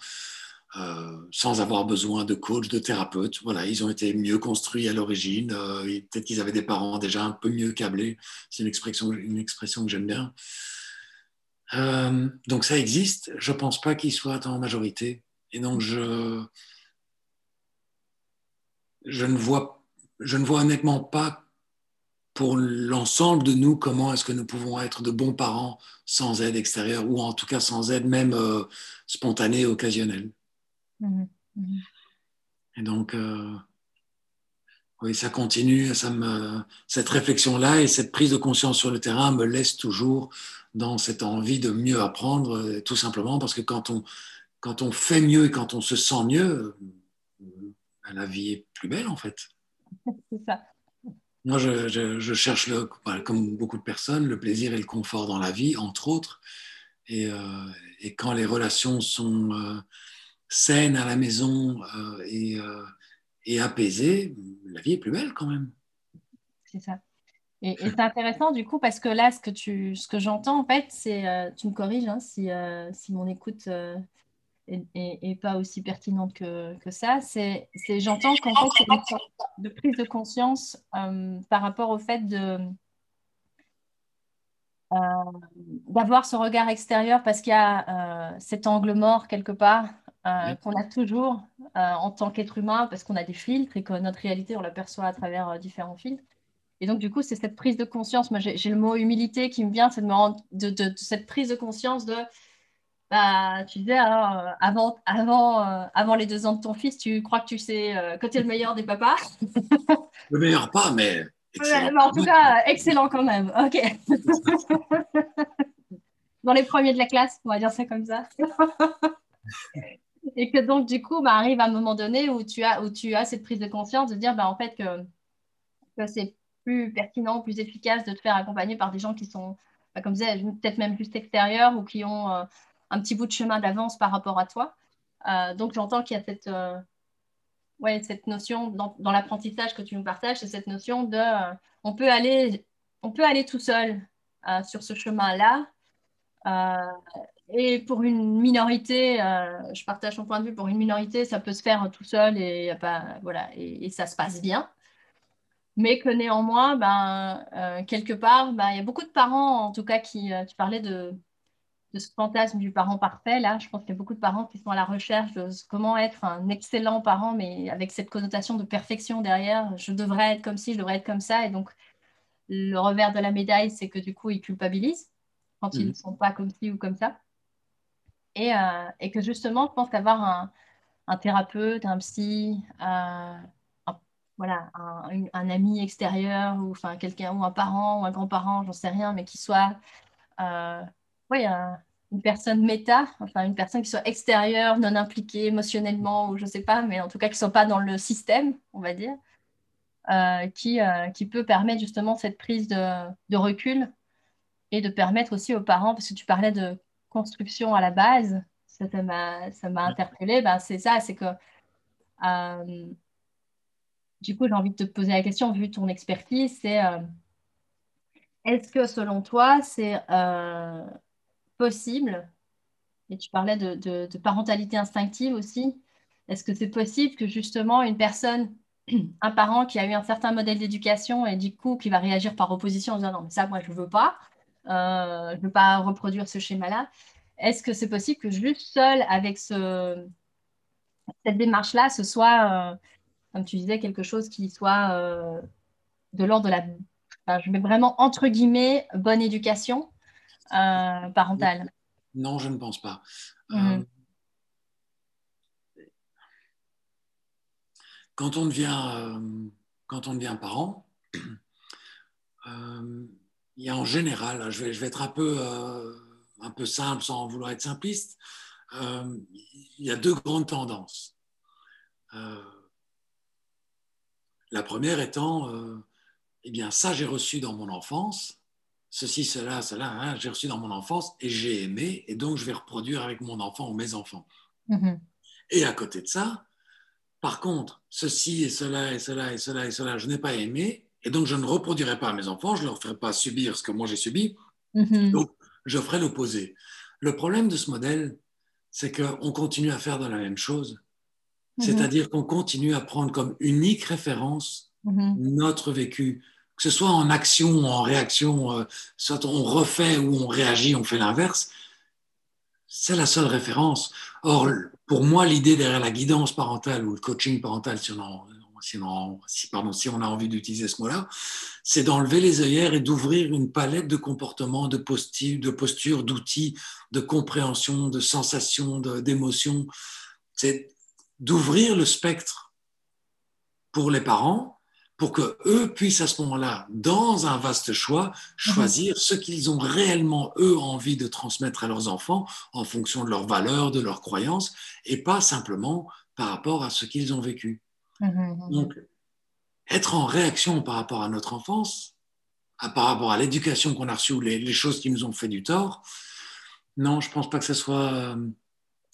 euh, sans avoir besoin de coach, de thérapeute. Voilà, ils ont été mieux construits à l'origine. Euh, peut-être qu'ils avaient des parents déjà un peu mieux câblés. C'est une expression, une expression que j'aime bien. Donc ça existe. Je ne pense pas qu'ils soient en majorité. Et donc je, je ne vois, je ne vois honnêtement pas pour l'ensemble de nous comment est-ce que nous pouvons être de bons parents sans aide extérieure ou en tout cas sans aide même spontanée, occasionnelle. Mhm. Mhm. Et donc, euh, oui, ça continue. Ça me, cette réflexion-là et cette prise de conscience sur le terrain me laisse toujours dans cette envie de mieux apprendre, euh, tout simplement parce que quand on, quand on fait mieux et quand on se sent mieux, euh, la vie est plus belle en fait. C'est ça. Moi, je, je, cherche, le, comme beaucoup de personnes, le plaisir et le confort dans la vie, entre autres. Et, et quand les relations sont saine à la maison euh, et, euh, et, apaisée, la vie est plus belle quand même. C'est ça. Et, c'est intéressant du coup parce que là, ce que, tu, ce que j'entends en fait, c'est, euh, tu me corriges hein, si, si, mon écoute n'est pas aussi pertinente que, que ça, c'est, j'entends qu'en fait, c'est une sorte de prise de conscience par rapport au fait de... d'avoir ce regard extérieur parce qu'il y a cet angle mort quelque part euh, qu'on a toujours euh, en tant qu'être humain parce qu'on a des filtres et que notre réalité, on l'aperçoit à travers euh, différents filtres. Et donc, du coup, c'est cette prise de conscience. Moi, j'ai le mot humilité qui me vient, c'est de, me rendre, de, cette prise de conscience de, bah, tu disais, hein, avant, avant, avant les deux ans de ton fils, tu crois que tu sais que tu es le meilleur des papas? Le meilleur pas, mais... en tout cas, excellent quand même. OK. Dans les premiers de la classe, on va dire ça comme ça. et que donc, du coup, bah, arrive un moment donné où tu as, où tu as cette prise de conscience de dire, bah, en fait, que, c'est plus pertinent, plus efficace de te faire accompagner par des gens qui sont, bah, comme je disais, peut-être même juste extérieurs ou qui ont euh, un petit bout de chemin d'avance par rapport à toi. Euh, donc, j'entends qu'il y a cette, euh, ouais, cette notion dans, dans l'apprentissage que tu nous partages, c'est cette notion de on, peut aller, on peut aller tout seul sur ce chemin-là. Et pour une minorité, euh, je partage ton point de vue, pour une minorité, ça peut se faire tout seul et, pas, voilà, et, ça se passe bien. Mais que néanmoins, ben, euh, quelque part, ben, il y a beaucoup de parents, en tout cas, qui, euh, tu parlais de, de, ce fantasme du parent parfait. Là, je pense qu'il y a beaucoup de parents qui sont à la recherche de comment être un excellent parent, mais avec cette connotation de perfection derrière. Je devrais être comme ci, je devrais être comme ça. Et donc, le revers de la médaille, c'est que du coup, ils culpabilisent quand ils ne mmh. sont pas comme ci ou comme ça. Euh, et, que justement, je pense qu'avoir un, thérapeute, un psy, euh, un, voilà, un, ami extérieur ou enfin quelqu'un ou un parent ou un grand-parent, j'en sais rien, mais qui soit euh, une personne méta, enfin une personne qui soit extérieure, non impliquée émotionnellement ou je sais pas, mais en tout cas qui ne soit pas dans le système, on va dire, qui, qui peut permettre justement cette prise de, de recul et de permettre aussi aux parents, parce que tu parlais de construction à la base, ça m'a ça interpellé, ben, c'est ça, c'est que euh, du coup, j'ai envie de te poser la question, vu ton expertise, c'est euh, est-ce que selon toi, c'est euh, possible, et tu parlais de, parentalité instinctive aussi, est-ce que c'est possible que justement une personne, un parent qui a eu un certain modèle d'éducation et du coup qui va réagir par opposition en disant non, mais ça, moi, je ne veux pas, euh, je ne veux pas reproduire ce schéma-là. Est-ce que c'est possible que juste seul avec ce, cette démarche-là, ce soit, euh, comme tu disais, quelque chose qui soit euh, de l'ordre de la, je mets vraiment entre guillemets, bonne éducation? Parentale Non, je ne pense pas. Mhm. quand on devient, quand on devient parent, il y a en général, je vais, je vais être un peu, euh, un peu simple sans vouloir être simpliste, euh, il y a deux grandes tendances. Euh, La première étant, eh bien, ça j'ai reçu dans mon enfance, ceci, cela, cela, hein, j'ai reçu dans mon enfance et j'ai aimé, et donc je vais reproduire avec mon enfant ou mes enfants. Mm-hmm. Et à côté de ça, par contre, ceci et cela et cela et cela et cela, je n'ai pas aimé, et donc je ne reproduirai pas à mes enfants, je ne leur ferai pas subir ce que moi j'ai subi, mm-hmm. donc je ferai l'opposé. Le problème de ce modèle, c'est qu'on continue à faire de la même chose, mm-hmm. c'est-à-dire qu'on continue à prendre comme unique référence notre vécu, que ce soit en action en réaction, euh, soit on refait ou on réagit, on fait l'inverse, c'est la seule référence. Or, pour moi, l'idée derrière la guidance parentale ou le coaching parental, si on, si on a envie d'utiliser ce mot-là, c'est d'enlever les œillères et d'ouvrir une palette de comportements, de de postures, d'outils, de compréhension, de sensations, d'émotions. C'est d'ouvrir le spectre pour les parents pour que eux puissent à ce moment-là, dans un vaste choix, choisir ce qu'ils ont réellement eux envie de transmettre à leurs enfants en fonction de leurs valeurs, de leurs croyances, et pas simplement par rapport à ce qu'ils ont vécu. Donc, être en réaction par rapport à notre enfance, par rapport à l'éducation qu'on a reçue ou les, choses qui nous ont fait du tort, non, je pense pas que ce soit, euh,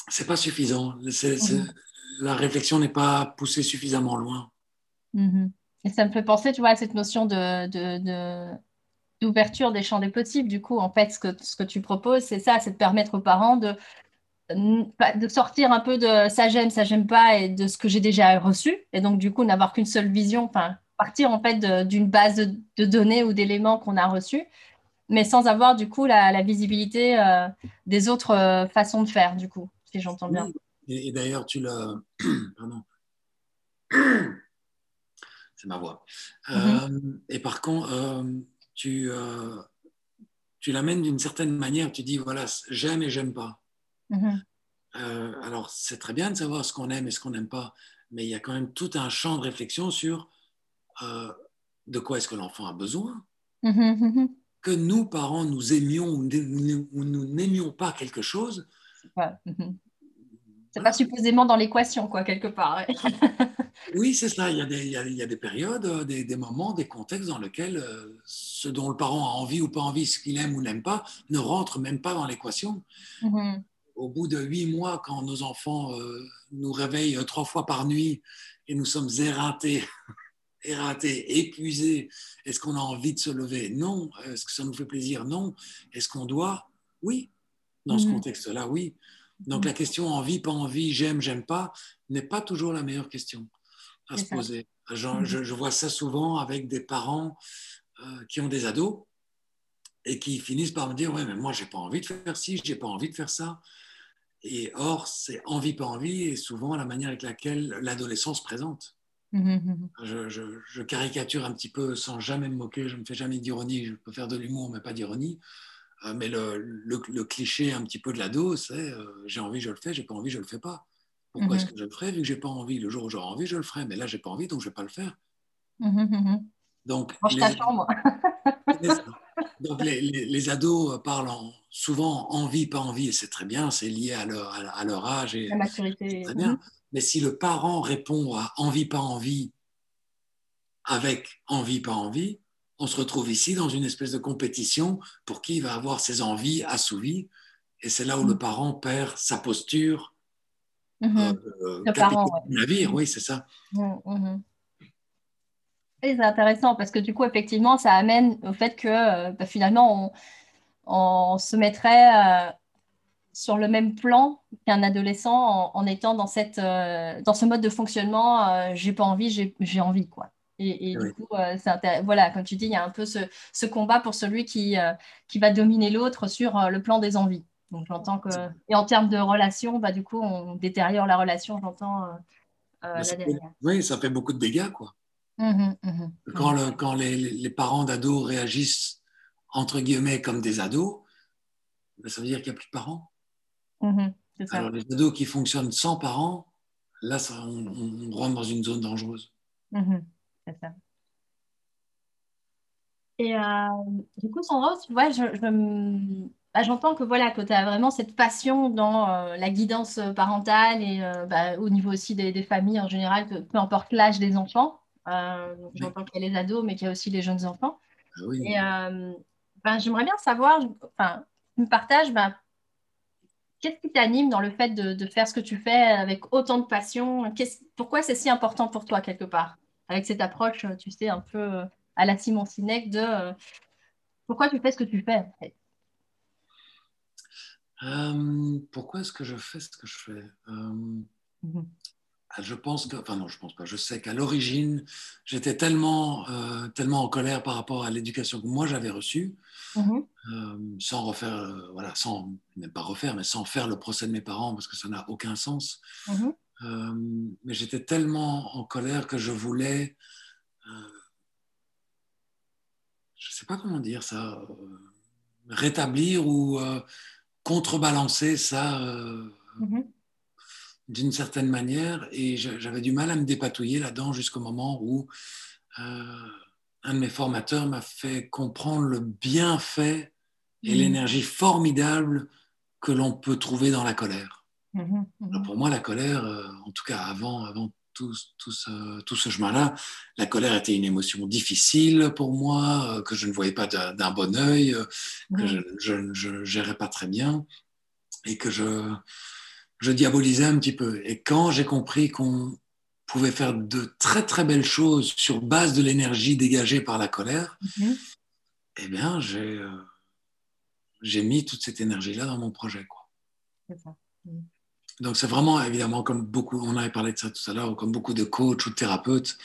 c'est pas suffisant. la réflexion n'est pas poussée suffisamment loin. Et ça me fait penser, tu vois, à cette notion d'ouverture des champs des possibles. Du coup, en fait, ce que, tu proposes, c'est ça, c'est de permettre aux parents de, de sortir un peu de ça j'aime, ça j'aime pas et de ce que j'ai déjà reçu. Et donc, du coup, n'avoir qu'une seule vision, enfin, partir en fait d'une base de, données ou d'éléments qu'on a reçus, mais sans avoir du coup la, visibilité euh, des autres euh, façons de faire, du coup, si j'entends bien. Et, et d'ailleurs, tu l'as. Pardon ma voix. Mm-hmm. Euh, et par contre, euh, tu, euh, tu l'amènes d'une certaine manière, tu dis, voilà, j'aime et j'aime pas. Mm-hmm. alors, c'est très bien de savoir ce qu'on aime et ce qu'on n'aime pas, mais il y a quand même tout un champ de réflexion sur de quoi est-ce que l'enfant a besoin? Mm-hmm, que nous, parents, nous aimions ou nous n'aimions pas quelque chose. C'est pas supposément dans l'équation, quoi, quelque part. oui, c'est ça. Il y, a des, il, y a, des, périodes, euh, des, des, moments, des contextes dans lesquels euh, ce dont le parent a envie ou pas envie, ce qu'il aime ou n'aime pas, ne rentre même pas dans l'équation. Mm-hmm. Au bout de huit mois, quand nos enfants euh, nous réveillent trois fois par nuit et nous sommes éreintés, éreintés, épuisés, est-ce qu'on a envie de se lever? Non. Est-ce que ça nous fait plaisir? Non. Est-ce qu'on doit? Oui. Dans ce mm-hmm. contexte-là, oui. Donc la question envie, pas envie, j'aime, j'aime pas, n'est pas toujours la meilleure question à se poser. Mm-hmm. Je, vois ça souvent avec des parents euh, qui ont des ados et qui finissent par me dire ouais mais moi j'ai pas envie de faire ci, j'ai pas envie de faire ça. Et or c'est envie pas envie et souvent la manière avec laquelle l'adolescence se présente. Mm-hmm. Je, je, caricature un petit peu sans jamais me moquer, je ne fais jamais d'ironie, je peux faire de l'humour mais pas d'ironie. Euh, mais le, le, cliché un petit peu de l'ado, c'est euh, j'ai envie, je le fais, j'ai pas envie, je le fais pas. Pourquoi est-ce mhm. que je le ferais Vu que j'ai pas envie, le jour où j'aurai envie, je le ferai. Mais là, j'ai pas envie, donc je vais pas le faire. Mhm, mhm. Donc, les, donc les, les, ados parlent souvent envie, pas envie, et c'est très bien, c'est lié à leur, à, leur âge. Et, La maturité. Très bien. Mais si le parent répond à envie, pas envie, avec envie, pas envie, on se retrouve ici dans une espèce de compétition pour qui va avoir ses envies assouvies. Et c'est là où le parent perd sa posture. Mm-hmm. Euh, le parent, navire, oui, c'est ça. Mm, mm-hmm. c'est intéressant parce que du coup, effectivement, ça amène au fait que euh, bah, finalement, on, se mettrait euh, sur le même plan qu'un adolescent en, étant dans, cette, dans ce mode de fonctionnement. j'ai pas envie, j'ai envie, quoi. Et, du coup, euh, voilà, comme tu dis, il y a un peu ce, combat pour celui qui, euh, qui va dominer l'autre sur euh, le plan des envies. Donc j'entends que. Et en termes de relation, bah, du coup, on détériore la relation, j'entends la Oui, ça fait beaucoup de dégâts, quoi. Mmh mmh quand, le, quand les, les, parents d'ados réagissent, entre guillemets, comme des ados, bah, ça veut dire qu'il n'y a plus de parents. Mmh Alors les ados qui fonctionnent sans parents, là, ça, on, on, rentre dans une zone dangereuse c'est ça. Et euh, du coup, Sandra, tu vois, je, bah, j'entends que voilà, que tu as vraiment cette passion dans euh, la guidance parentale et euh, bah, au niveau aussi des, familles en général, peu importe l'âge des enfants. J'entends qu'il y a les ados, mais qu'il y a aussi les jeunes enfants. Ah oui. Et ben, j'aimerais bien savoir, enfin, tu me partages, ben, qu'est-ce qui t'anime dans le fait de, faire ce que tu fais avec autant de passion? Pourquoi c'est si important pour toi quelque part? Avec cette approche, tu sais, un peu à la Simon Sinek de pourquoi tu fais ce que tu fais en fait? Euh, Pourquoi est-ce que je fais ce que je fais? Euh, mhm. ah, Je pense que, enfin non, je pense pas. Je sais qu'à l'origine, j'étais tellement, euh, tellement en colère par rapport à l'éducation que moi j'avais reçue, mhm. sans refaire, voilà, sans même pas refaire, mais sans faire le procès de mes parents parce que ça n'a aucun sens. Mhm. mais j'étais tellement en colère que je voulais je ne sais pas comment dire ça, rétablir ou contrebalancer ça euh, mhm. d'une certaine manière. Et j'avais du mal à me dépatouiller là-dedans jusqu'au moment où euh, un de mes formateurs m'a fait comprendre le bienfait et mhm. l'énergie formidable que l'on peut trouver dans la colère. Mhm. pour moi, la colère, euh, en tout cas avant, avant tout, tout, ce, tout ce chemin-là, la colère était une émotion difficile pour moi, euh, que je ne voyais pas d'un bon œil, euh, que je ne gérais pas très bien et que je, je diabolisais un petit peu. Et quand j'ai compris qu'on pouvait faire de très très belles choses sur base de l'énergie dégagée par la colère, mm-hmm. eh bien, j'ai euh, j'ai mis toute cette énergie-là dans mon projet. C'est ça. Donc c'est vraiment évidemment comme beaucoup, on avait parlé de ça tout à l'heure, comme beaucoup de coachs ou de thérapeutes.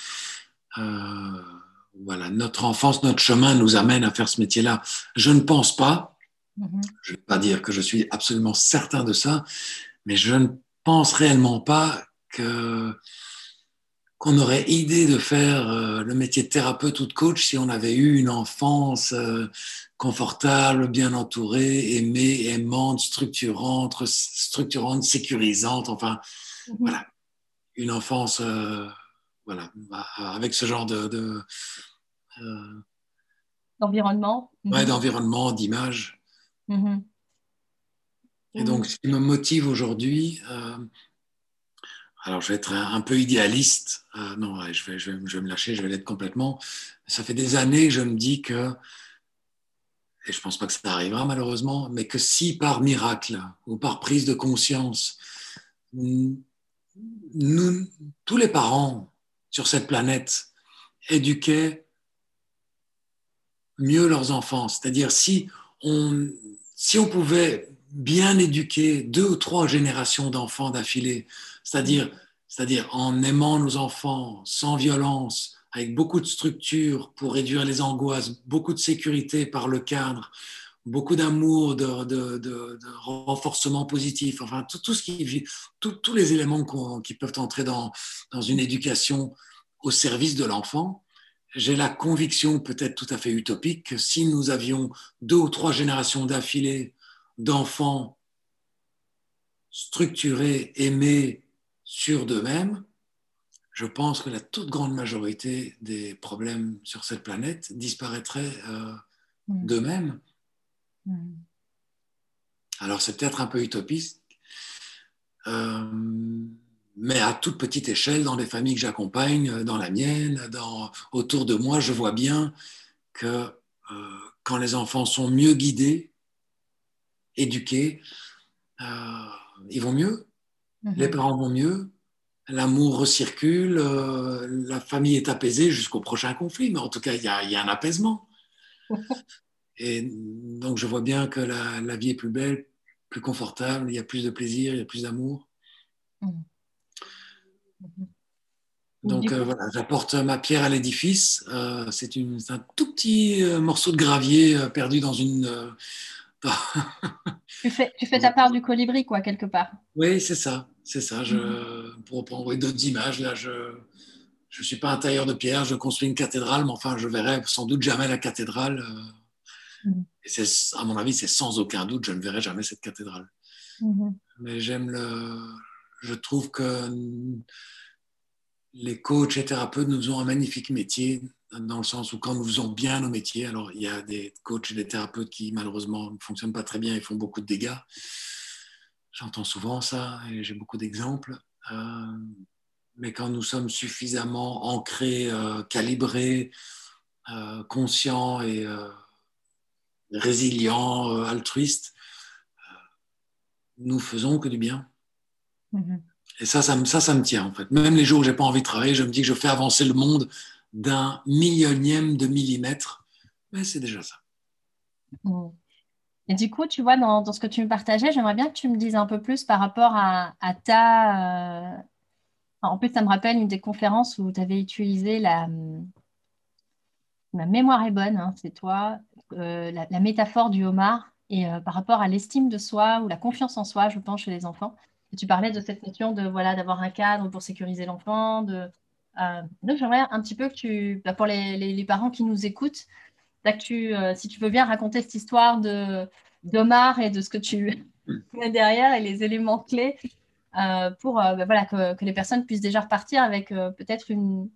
Euh, voilà, notre enfance, notre chemin nous amène à faire ce métier-là. Je ne pense pas, mm-hmm. je ne vais pas dire que je suis absolument certain de ça, mais je ne pense réellement pas que qu'on aurait idée de faire euh, le métier de thérapeute ou de coach si on avait eu une enfance euh, confortable, bien entourée, aimée, aimante, structurante, structurante, sécurisante, enfin, mhm. voilà, une enfance, euh, voilà, bah, avec ce genre de, d'environnement, ouais, mhm. d'environnement, d'image. Mhm. Et donc, ce qui me motive aujourd'hui, alors je vais être un peu idéaliste. Euh, non, je, vais, je, vais, me lâcher, je vais l'être complètement. Ça fait des années que je me dis que, et je pense pas que ça arrivera malheureusement, mais que si par miracle ou par prise de conscience, nous, tous les parents sur cette planète éduquaient mieux leurs enfants, c'est-à-dire si on, pouvait bien éduquer deux ou trois générations d'enfants d'affilée, c'est-à-dire en aimant nos enfants sans violence, avec beaucoup de structure pour réduire les angoisses, beaucoup de sécurité par le cadre, beaucoup d'amour, de, renforcement positif, enfin tout, ce qui, tous les éléments qui peuvent entrer dans, dans une éducation au service de l'enfant. J'ai la conviction, peut-être tout à fait utopique, que si nous avions deux ou trois générations d'affilée d'enfants structurés, aimés, sur d'eux-mêmes, je pense que la toute grande majorité des problèmes sur cette planète disparaîtraient euh, mm. d'eux-mêmes. Alors c'est peut-être un peu utopiste, euh, mais à toute petite échelle, dans les familles que j'accompagne, dans la mienne, dans, autour de moi, je vois bien que euh, quand les enfants sont mieux guidés, éduqués, ils vont mieux. Les mhm. parents vont mieux, l'amour recircule, euh, la famille est apaisée jusqu'au prochain conflit, mais en tout cas, il y a, un apaisement. Et donc, je vois bien que la, vie est plus belle, plus confortable, il y a plus de plaisir, il y a plus d'amour. Mhm. Mhm. Donc euh, voilà, j'apporte ma pierre à l'édifice. Euh, c'est un tout petit morceau de gravier perdu dans une, tu, fais, tu fais ta part du colibri, quoi, quelque part. Oui, c'est ça. C'est ça. Je, mhm. Pour prendre d'autres images, là, je ne suis pas un tailleur de pierre, je construis une cathédrale, mais enfin, je verrai sans doute jamais la cathédrale. Euh. Mhm. Et c'est, à mon avis, c'est sans aucun doute, je ne verrai jamais cette cathédrale. Mhm. Mais j'aime le. Je trouve que les coachs et thérapeutes nous ont un magnifique métier dans le sens où quand nous faisons bien nos métiers, alors il y a des coachs et des thérapeutes qui malheureusement ne fonctionnent pas très bien et font beaucoup de dégâts. J'entends souvent ça et j'ai beaucoup d'exemples. Euh, Mais quand nous sommes suffisamment ancrés, euh, calibrés, euh, conscients et résilients, altruistes, nous faisons que du bien. Mm-hmm. Et ça ça, ça, ça me tient en fait. Même les jours où j'ai pas envie de travailler, je me dis que je fais avancer le monde d'un millionième de millimètre. Mais c'est déjà ça. Mm. Et du coup, tu vois, dans, ce que tu me partageais, j'aimerais bien que tu me dises un peu plus par rapport à, ta... Euh... En plus, ça me rappelle une des conférences où tu avais utilisé la... Ma mémoire est bonne, hein, c'est toi, euh, la, métaphore du homard et euh, par rapport à l'estime de soi ou la confiance en soi, je pense, chez les enfants. Tu parlais de cette notion de voilà d'avoir un cadre pour sécuriser l'enfant. De, donc j'aimerais un petit peu que tu, bah, pour les, parents qui nous écoutent, tu, euh, si tu veux bien raconter cette histoire de d'Omar et de ce que tu mets derrière et les éléments clés euh, pour euh, bah, voilà, que, que, les personnes puissent déjà repartir avec peut-être une,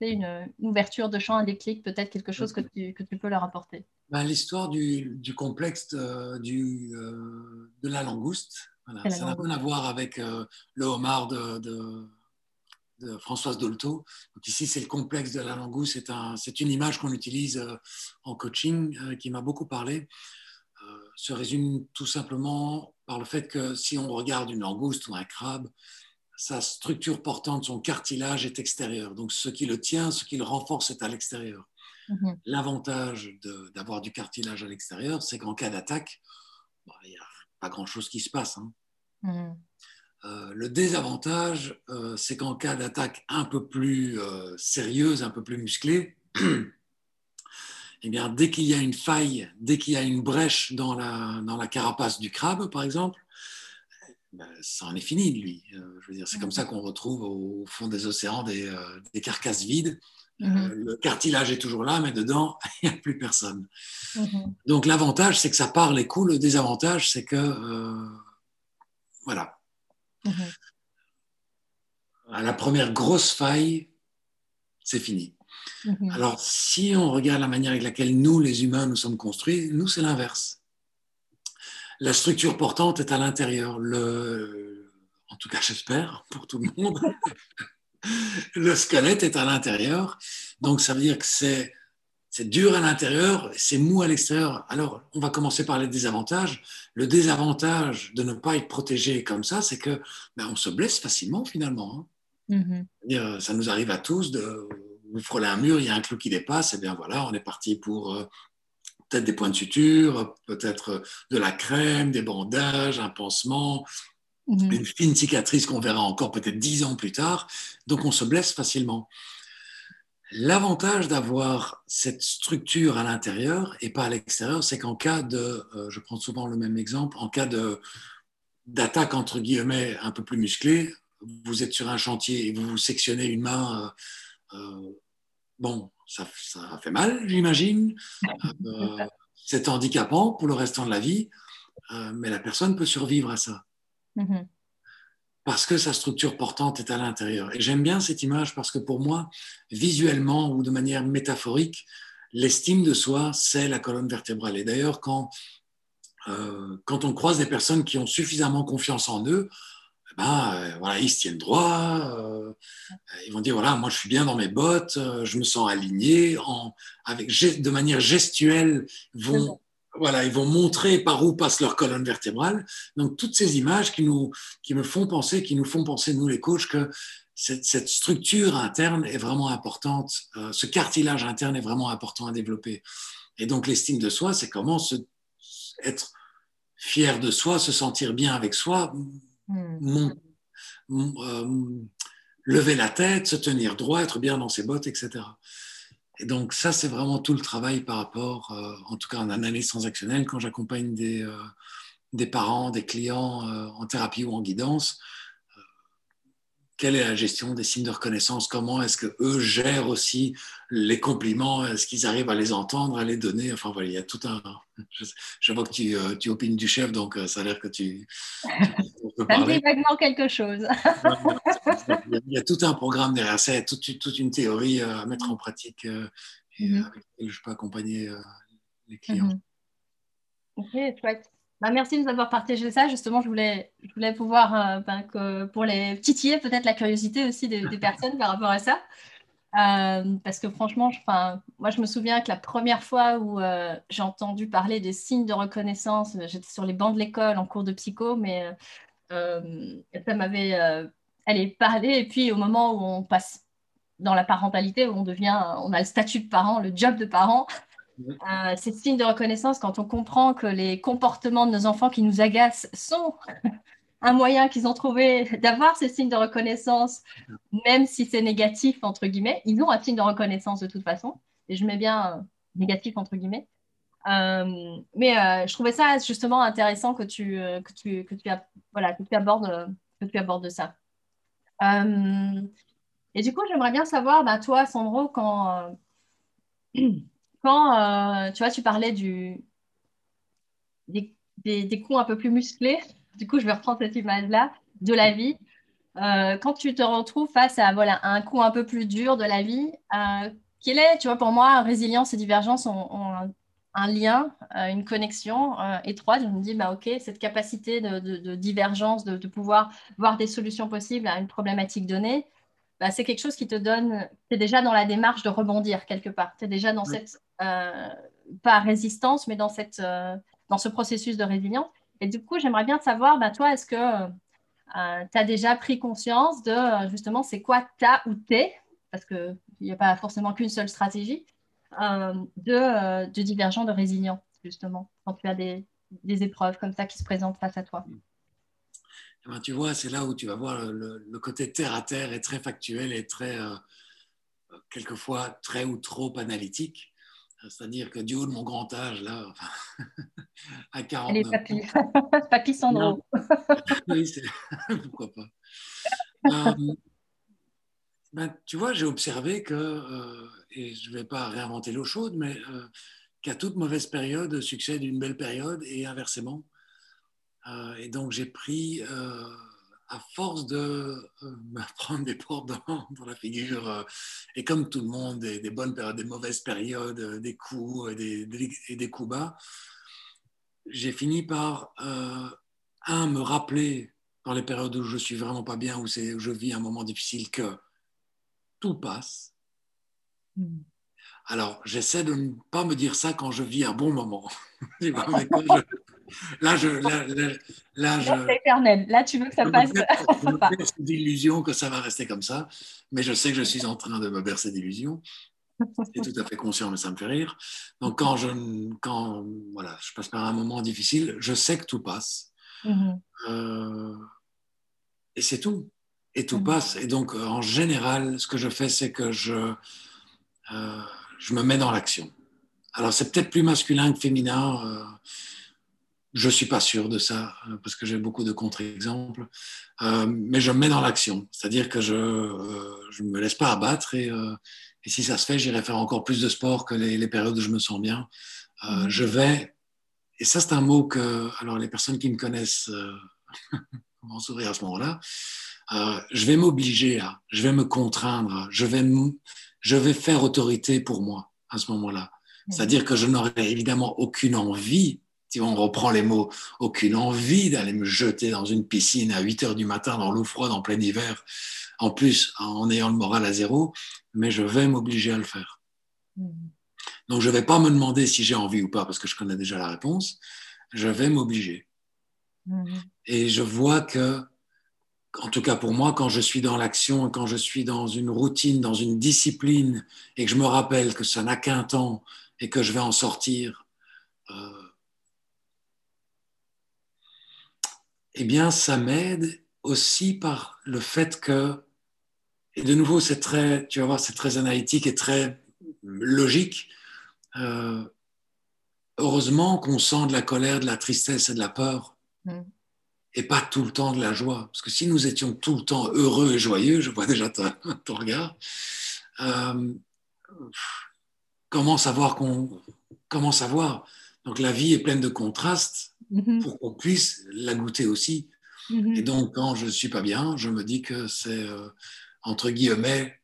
une, ouverture de champ, un déclic, peut-être quelque chose que tu, que tu peux leur apporter. Ben, L'histoire du, du, complexe du, de la langouste, voilà. ça n'a rien à voir avec le homard de, de de Françoise Dolto. Donc ici, c'est le complexe de la langouste. C'est une image qu'on utilise euh, en coaching euh, qui m'a beaucoup parlé. Euh, se résume tout simplement par le fait que si on regarde une langouste ou un crabe, sa structure portante, son cartilage est extérieur. Donc ce qui le tient, ce qui le renforce est à l'extérieur. Mm-hmm. L'avantage d'avoir du cartilage à l'extérieur, c'est qu'en cas d'attaque, bah, il n'y a pas grand-chose qui se passe. Hein. Mm-hmm. Euh, le désavantage, euh, c'est qu'en cas d'attaque un peu plus euh, sérieuse, un peu plus musclée, eh bien, dès qu'il y a une faille, dès qu'il y a une brèche dans la, dans la carapace du crabe, par exemple, ben, ça en est fini de lui. je veux dire, c'est comme ça qu'on retrouve au fond des océans des, des carcasses vides. Mm-hmm. le cartilage est toujours là, mais dedans, il n'y a plus personne. Mm-hmm. Donc l'avantage, c'est que ça part les coups. Le désavantage, c'est que, voilà, Mhm. À la première grosse faille, c'est fini. Mhm. Alors, si on regarde la manière avec laquelle nous, les humains, nous sommes construits, nous, c'est l'inverse. La structure portante est à l'intérieur. Le... En tout cas, j'espère, pour tout le monde. le squelette est à l'intérieur. Donc, ça veut dire que c'est c'est dur à l'intérieur, c'est mou à l'extérieur. Alors, on va commencer par les désavantages. Le désavantage de ne pas être protégé comme ça, c'est que ben, on se blesse facilement finalement. Hein. Mm-hmm. Ça nous arrive à tous de vous frôlez un mur, il y a un clou qui dépasse, et bien voilà, on est parti pour euh, peut-être des points de suture, peut-être de la crème, des bandages, un pansement, mm-hmm. une fine cicatrice qu'on verra encore peut-être dix ans plus tard. Donc on se blesse facilement. L'avantage d'avoir cette structure à l'intérieur et pas à l'extérieur, c'est qu'en cas de, euh, je prends souvent le même exemple, en cas de d'attaque entre guillemets un peu plus musclée, vous êtes sur un chantier et vous vous sectionnez une main, euh, euh, bon, ça, fait mal, j'imagine. c'est handicapant pour le restant de la vie, mais la personne peut survivre à ça. Mm-hmm parce que sa structure portante est à l'intérieur. Et j'aime bien cette image parce que pour moi, visuellement ou de manière métaphorique, l'estime de soi, c'est la colonne vertébrale. Et d'ailleurs, quand, euh, quand on croise des personnes qui ont suffisamment confiance en eux, eh ben, euh, voilà, ils se tiennent droit, euh, ils vont dire, voilà, moi je suis bien dans mes bottes, je me sens aligné, en, avec, de manière gestuelle, vont voilà, ils vont montrer par où passe leur colonne vertébrale. Donc, toutes ces images qui, nous, qui me font penser, qui nous font penser, nous les coachs, que cette, cette structure interne est vraiment importante, euh, ce cartilage interne est vraiment important à développer. Et donc, l'estime de soi, c'est comment se, être fier de soi, se sentir bien avec soi, hmm. euh, lever la tête, se tenir droit, être bien dans ses bottes, etc. Et donc ça, c'est vraiment tout le travail par rapport, euh, en tout cas en analyse transactionnelle, quand j'accompagne des, euh, parents, des clients euh, en thérapie ou en guidance. Quelle est la gestion des signes de reconnaissance? Comment est-ce que eux gèrent aussi les compliments? Est-ce qu'ils arrivent à les entendre, à les donner? Enfin voilà, il y a tout un. Je, vois que tu, tu opines du chef, donc ça a l'air que tu. Ça me dit vaguement quelque chose. il y a tout un programme derrière ça, toute, toute une théorie euh, à mettre en pratique euh, et mm-hmm. avec laquelle je peux accompagner euh, les clients. Mm-hmm. Ok, chouette. Bah, merci de nous avoir partagé ça. Justement, je voulais, pouvoir, euh, ben, que pour les titiller peut-être la curiosité aussi des, personnes par rapport à ça. Euh, parce que franchement, moi, je me souviens que la première fois où euh, j'ai entendu parler des signes de reconnaissance, j'étais sur les bancs de l'école en cours de psycho, mais ça m'avait parlé. Et puis, au moment où on passe dans la parentalité, où on devient, on a le statut de parent, le job de parent, euh, c'est signe de reconnaissance quand on comprend que les comportements de nos enfants qui nous agacent sont un moyen qu'ils ont trouvé d'avoir ces signes de reconnaissance, même si c'est négatif, entre guillemets. Ils ont un signe de reconnaissance de toute façon, et je mets bien euh, négatif, entre guillemets. Euh, mais je trouvais ça justement intéressant que tu, que tu, que tu, voilà, que tu, abordes, que tu abordes ça. et du coup, j'aimerais bien savoir, bah, toi, Sandro, quand quand euh, tu vois, tu parlais du, des, des, coups un peu plus musclés, du coup, je vais reprendre cette image-là, de la vie. Euh, quand tu te retrouves face à voilà, un coup un peu plus dur de la vie, euh, quel est, tu vois, pour moi, résilience et divergence ont, un, lien, une connexion étroite. Je me dis, bah, OK, cette capacité de, divergence, de, de, pouvoir voir des solutions possibles à une problématique donnée, bah, c'est quelque chose qui te donne, tu es déjà dans la démarche de rebondir quelque part. Tu es déjà dans cette, euh, pas résistance, mais dans, cette, euh, dans ce processus de résilience. Et du coup, j'aimerais bien savoir, bah, toi, est-ce que euh, tu as déjà pris conscience de justement c'est quoi ta ou tes, parce qu'il n'y a pas forcément qu'une seule stratégie, de, de divergent, de résilient, justement, quand tu as des, des épreuves comme ça qui se présentent face à toi? Eh ben, tu vois, c'est là où tu vas voir le, côté terre à terre et très factuel et très, euh, quelquefois, très ou trop analytique. C'est-à-dire que du haut de mon grand âge, là, à 40 Allez, papy, papy Sandro. oui, pourquoi pas. Euh, ben, tu vois, j'ai observé que, euh, et je ne vais pas réinventer l'eau chaude, mais qu'à toute mauvaise période succède une belle période et inversement. Euh, et donc j'ai pris, euh, à force de euh, me prendre des portes dans, la figure, et comme tout le monde, des, bonnes périodes, des mauvaises périodes, des coups et des, coups bas, j'ai fini par, un, me rappeler dans les périodes où je suis vraiment pas bien, où, où je vis un moment difficile, que tout passe. Mm. Alors, j'essaie de ne pas me dire ça quand je vis un bon moment. Là, je. Là, là, là éternel. Là, tu veux que ça passe. C'est d'illusion que ça va rester comme ça, mais je sais que je suis en train de me bercer d'illusions. C'est tout à fait conscient, mais ça me fait rire. Donc, quand je, quand, voilà, je passe par un moment difficile, je sais que tout passe. Mm-hmm. Euh, et c'est tout. Et tout mm-hmm. passe. Et donc, en général, ce que je fais, c'est que je, euh, je me mets dans l'action. Alors, c'est peut-être plus masculin que féminin. Euh, je ne suis pas sûr de ça, euh, parce que j'ai beaucoup de contre-exemples, euh, mais je me mets dans l'action, c'est-à-dire que je ne euh, me laisse pas abattre, et, si ça se fait, j'irai faire encore plus de sport que les, périodes où je me sens bien. Mhm. Je vais, et ça c'est un mot que, alors les personnes qui me connaissent vont sourire à ce moment-là, je vais m'obliger à, je vais me contraindre, je vais, je vais faire autorité pour moi à ce moment-là. Mhm. C'est-à-dire que je n'aurai évidemment aucune envie si on reprend les mots, aucune envie d'aller me jeter dans une piscine à 8 heures du matin dans l'eau froide en plein hiver, en plus en ayant le moral à zéro, mais je vais m'obliger à le faire. Mm. Donc je ne vais pas me demander si j'ai envie ou pas, parce que je connais déjà la réponse, je vais m'obliger. Mm. Et je vois que, en tout cas pour moi, quand je suis dans l'action, quand je suis dans une routine, dans une discipline, et que je me rappelle que ça n'a qu'un temps et que je vais en sortir, euh, eh bien, ça m'aide aussi par le fait que, et de nouveau, c'est très, tu vas voir, c'est très analytique et très logique. Euh, heureusement qu'on sent de la colère, de la tristesse et de la peur, mm. et pas tout le temps de la joie. Parce que si nous étions tout le temps heureux et joyeux, je vois déjà ton, regard, euh, comment savoir qu'on, comment savoir? Donc la vie est pleine de contrastes Mhm. pour qu'on puisse la goûter aussi. Mhm. Et donc, quand je ne suis pas bien, je me dis que c'est, euh, entre guillemets,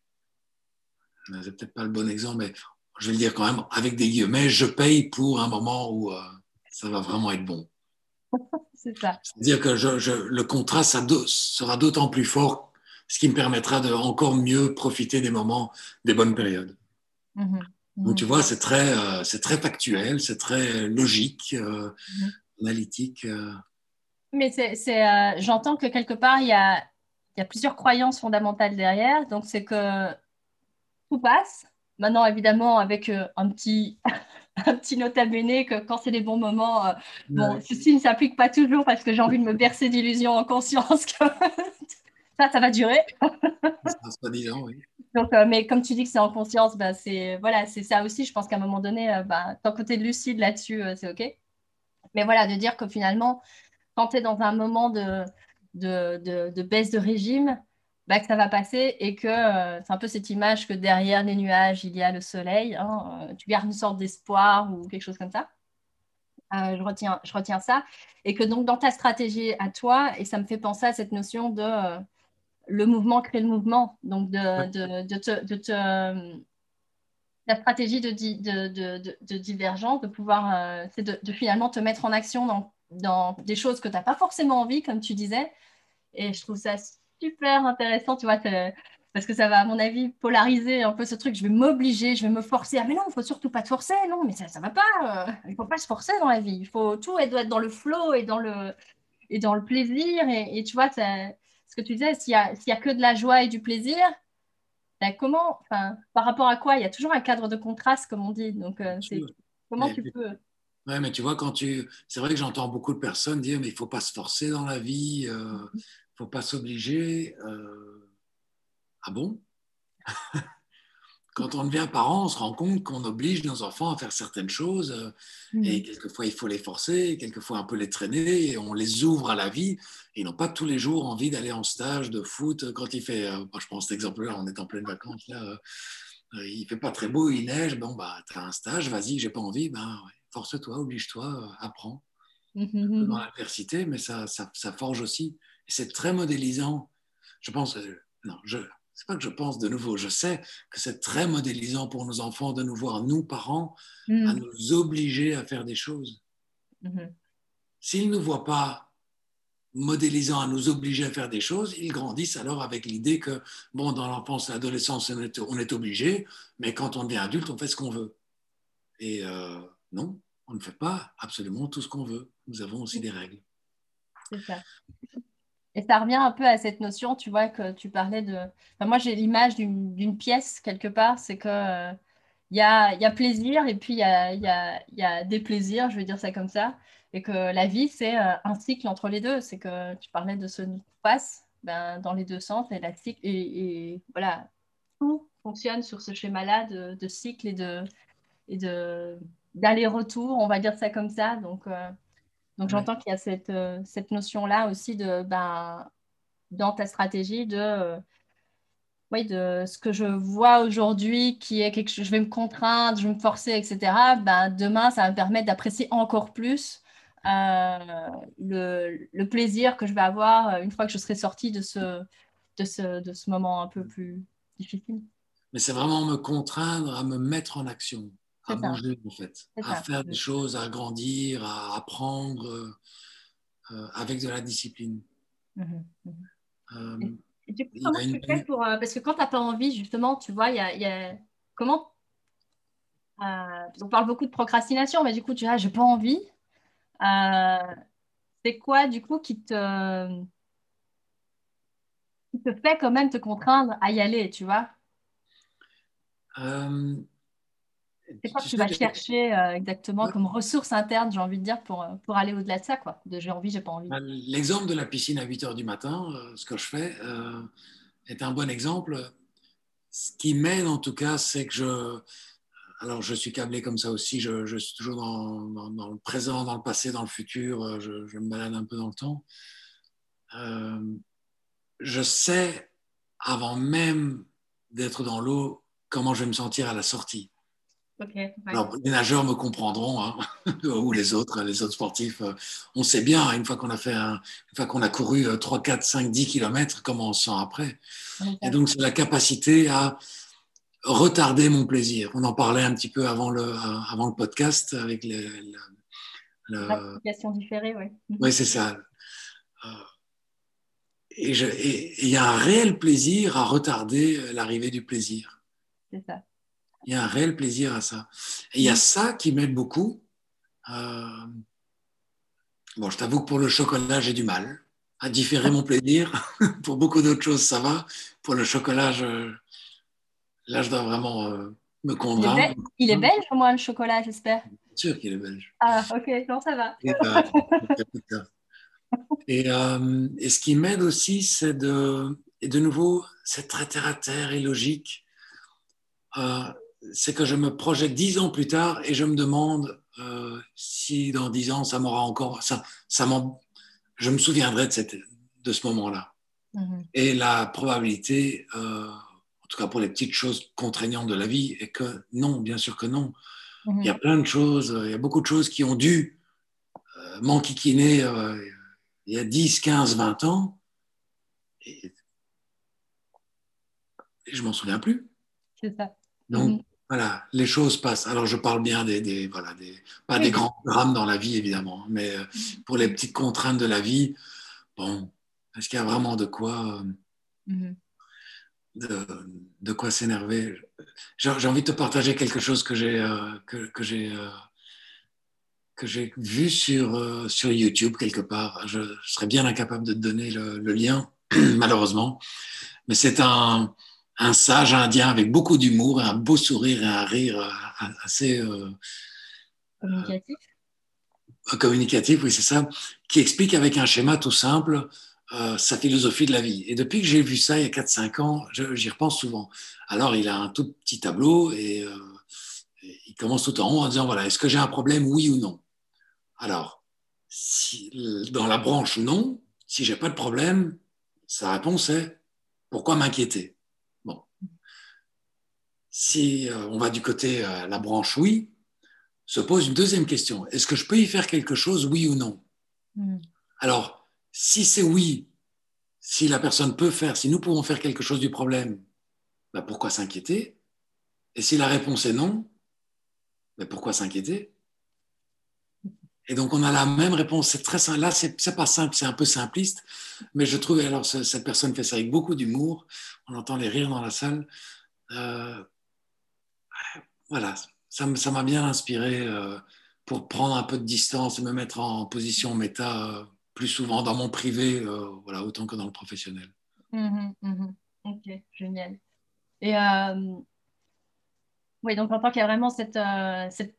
c'est peut-être pas le bon exemple, mais je vais le dire quand même, avec des guillemets, je paye pour un moment où euh, ça va vraiment être bon. c'est ça. C'est-à-dire que le contraste sera d'autant plus fort, ce qui me permettra de encore mieux profiter des moments, des bonnes périodes. Mm-hmm. Donc, tu vois, c'est très, euh, c'est très factuel, c'est très logique, euh, mm-hmm. Analytique. Euh. Mais c'est, j'entends que quelque part, il y a, il y a plusieurs croyances fondamentales derrière. Donc, c'est que tout passe. Maintenant, évidemment, avec un petit, un petit nota bene que quand c'est les bons moments, bon, ceci ne s'applique pas toujours parce que j'ai envie de me bercer d'illusions en conscience que ça, ça va durer. ça pas disant, oui. Donc, euh, mais comme tu dis que c'est en conscience, bah, c'est voilà, c'est ça aussi. Je pense qu'à un moment donné, euh, bah, ton côté lucide là-dessus, euh, c'est OK. Mais voilà, de dire que finalement, quand tu es dans un moment de, de, de, baisse de régime, bah, que ça va passer et que c'est un peu cette image que derrière les nuages, il y a le soleil. Hein, tu gardes une sorte d'espoir ou quelque chose comme ça. je, retiens, je retiens ça. Et que donc, dans ta stratégie à toi, et ça me fait penser à cette notion de le mouvement crée le mouvement. Donc, de, de, de, te, la stratégie de, de, divergence, de pouvoir, euh, c'est de, finalement te mettre en action dans, dans des choses que tu n'as pas forcément envie, comme tu disais. Et je trouve ça super intéressant, tu vois, parce que ça va, à mon avis, polariser un peu ce truc. Je vais m'obliger, je vais me forcer. Ah, mais non, il faut surtout pas te forcer. Non, mais ça ne va pas. Euh, il ne faut pas se forcer dans la vie. Il faut tout doit être dans le flow et dans le, et dans le plaisir. Et, et tu vois, ça, ce que tu disais, s'il n'y a, a, que de la joie et du plaisir, ben comment, par rapport à quoi? Il y a toujours un cadre de contraste, comme on dit. Donc, euh, comment tu peux. Oui, mais tu vois, quand tu. C'est vrai que j'entends beaucoup de personnes dire mais il ne faut pas se forcer dans la vie, euh, il ne faut pas s'obliger. Euh, ah bon? quand on devient parent, on se rend compte qu'on oblige nos enfants à faire certaines choses euh, et quelquefois il faut les forcer, quelquefois un peu les traîner et on les ouvre à la vie. ils n'ont pas tous les jours envie d'aller en stage de foot quand il fait, euh, je pense cet exemple-là, on est en pleine vacances, là, euh, il fait pas très beau, il neige, bon, bah, tu as un stage, vas-y, j'ai pas envie, ben, force-toi, oblige-toi, apprends. Mm-hmm. Dans l'adversité, mais ça, ça, ça, forge aussi. Et c'est très modélisant. Je pense, non, je, c'est pas que je pense de nouveau, je sais que c'est très modélisant pour nos enfants de nous voir, nous parents, à mm. nous obliger à faire des choses. Mm-hmm. S'ils ne nous voient pas modélisant à nous obliger à faire des choses, ils grandissent alors avec l'idée que, bon, dans l'enfance et l'adolescence, on est, obligé, mais quand on devient adulte, on fait ce qu'on veut. Et euh, non, on ne fait pas absolument tout ce qu'on veut. Nous avons aussi des règles. C'est ça. Et ça revient un peu à cette notion, tu vois, que tu parlais de. moi, j'ai l'image d'une pièce quelque part, c'est que il euh, y, a, y, a, plaisir et puis il y a, y, a, y a, des plaisirs, je vais dire ça comme ça, et que la vie, c'est euh, un cycle entre les deux. C'est que tu parlais de ce passe ben, dans les deux sens et la et, voilà, tout fonctionne sur ce schéma-là de, de, cycle et de et de d'aller-retour, on va dire ça comme ça. Donc, euh, donc j'entends qu'il y a cette, euh, cette notion-là aussi de, ben, dans ta stratégie de, euh, oui, de ce que je vois aujourd'hui qui est quelque chose, je vais me contraindre, je vais me forcer, etc. Ben, demain, ça va me permettre d'apprécier encore plus euh, le, le, plaisir que je vais avoir une fois que je serai sortie de ce, de ce, de ce moment un peu plus difficile. Mais c'est vraiment me contraindre à me mettre en action à manger, en fait, à faire des choses, à grandir, à apprendre euh, euh, avec de la discipline. Euh, comment tu fais pour. parce que quand tu n'as pas envie, justement, tu vois, il y a, Comment. on parle beaucoup de procrastination, mais du coup, tu vois, j'ai pas envie. c'est quoi, du coup, qui te. qui te fait quand même te contraindre à y aller, tu vois? C'est quoi que tu vas chercher euh, exactement comme ressource interne, j'ai envie de dire, pour, euh, pour aller au-delà de ça, quoi, de j'ai envie, j'ai pas envie. Bah, l'exemple de la piscine à 8 heures du matin, euh, ce que je fais, est un bon exemple. Ce qui m'aide en tout cas, c'est que je. Alors, je suis câblé comme ça aussi, je, je suis toujours dans, dans, le présent, dans le passé, dans le futur, je, je me balade un peu dans le temps. je sais, avant même d'être dans l'eau, comment je vais me sentir à la sortie les nageurs me comprendront, hein, ou les autres, les autres sportifs. Euh, on sait bien, une fois qu'on a fait une fois qu'on a couru 3, 4, 5, 10 km, comment on se sent après. Et donc, c'est la capacité à retarder mon plaisir. On en parlait un petit peu avant le, avant le podcast avec Gratification différée, oui. Oui, c'est ça. Euh, et il y a un réel plaisir à retarder l'arrivée du plaisir. C'est ça. Il y a un réel plaisir à ça. Et il y a ça qui m'aide beaucoup. Euh, bon, je t'avoue que pour le chocolat, j'ai du mal à différer mon plaisir. pour beaucoup d'autres choses, ça va. Pour le chocolat, là, je dois vraiment euh, me convaincre. Il est, belge, au moins, le chocolat, j'espère. Bien sûr qu'il est belge. Ah, ok, non, ça va. Et, euh, et, ce qui m'aide aussi, c'est de, et de nouveau, c'est très terre à terre et logique. Euh, c'est que je me projette dix ans plus tard et je me demande euh, si dans dix ans ça m'aura encore, ça, ça je me souviendrai de, cette, de ce moment-là. Mm-hmm. Et la probabilité, en tout cas pour les petites choses contraignantes de la vie, est que non, bien sûr que non. Mm-hmm. Il y a plein de choses, il y a beaucoup de choses qui ont dû m'enquiquiner il y a 10, 15, 20 ans, et, je m'en souviens plus. C'est ça. Donc, mhm. Voilà, les choses passent. Alors, je parle bien des, voilà, des, pas des grands drames dans la vie, évidemment, mais euh, pour les petites contraintes de la vie, bon, est-ce qu'il y a vraiment de quoi, mhm. de, quoi s'énerver? J'ai envie de te partager quelque chose que j'ai, euh, que, que j'ai euh, que j'ai vu sur, euh, sur YouTube quelque part. Je, serais bien incapable de te donner le, lien, malheureusement. Mais c'est un, un, sage indien avec beaucoup d'humour, un beau sourire et un rire euh, assez... Euh, communicatif Communicatif, oui, c'est ça. Qui explique avec un schéma tout simple sa philosophie de la vie. Et depuis que j'ai vu ça il y a 4-5 ans, j'y repense souvent. Alors, il a un tout petit tableau et il commence tout en haut en disant, voilà, est-ce que j'ai un problème, oui ou non? Alors, si, dans la branche non, si j'ai pas de problème, sa réponse est pourquoi m'inquiéter? Si euh, on va du côté euh, la branche oui, se pose une deuxième question. Est-ce que je peux y faire quelque chose, oui ou non? Hmm. Alors, si c'est oui, si la personne peut faire, si nous pouvons faire quelque chose du problème, ben pourquoi s'inquiéter? Et si la réponse est non, ben pourquoi s'inquiéter? Et donc, on a la même réponse. C'est très simple. Là, c'est pas simple, c'est un peu simpliste. Mais je trouve, alors, cette personne fait ça avec beaucoup d'humour. On entend les rires dans la salle. Euh, voilà, ça m'a bien inspiré euh, pour prendre un peu de distance et me mettre en position méta euh, plus souvent dans mon privé, voilà, autant que dans le professionnel. Mmh mmh ok, génial. Et oui, donc on entend qu'il y a vraiment cette, cette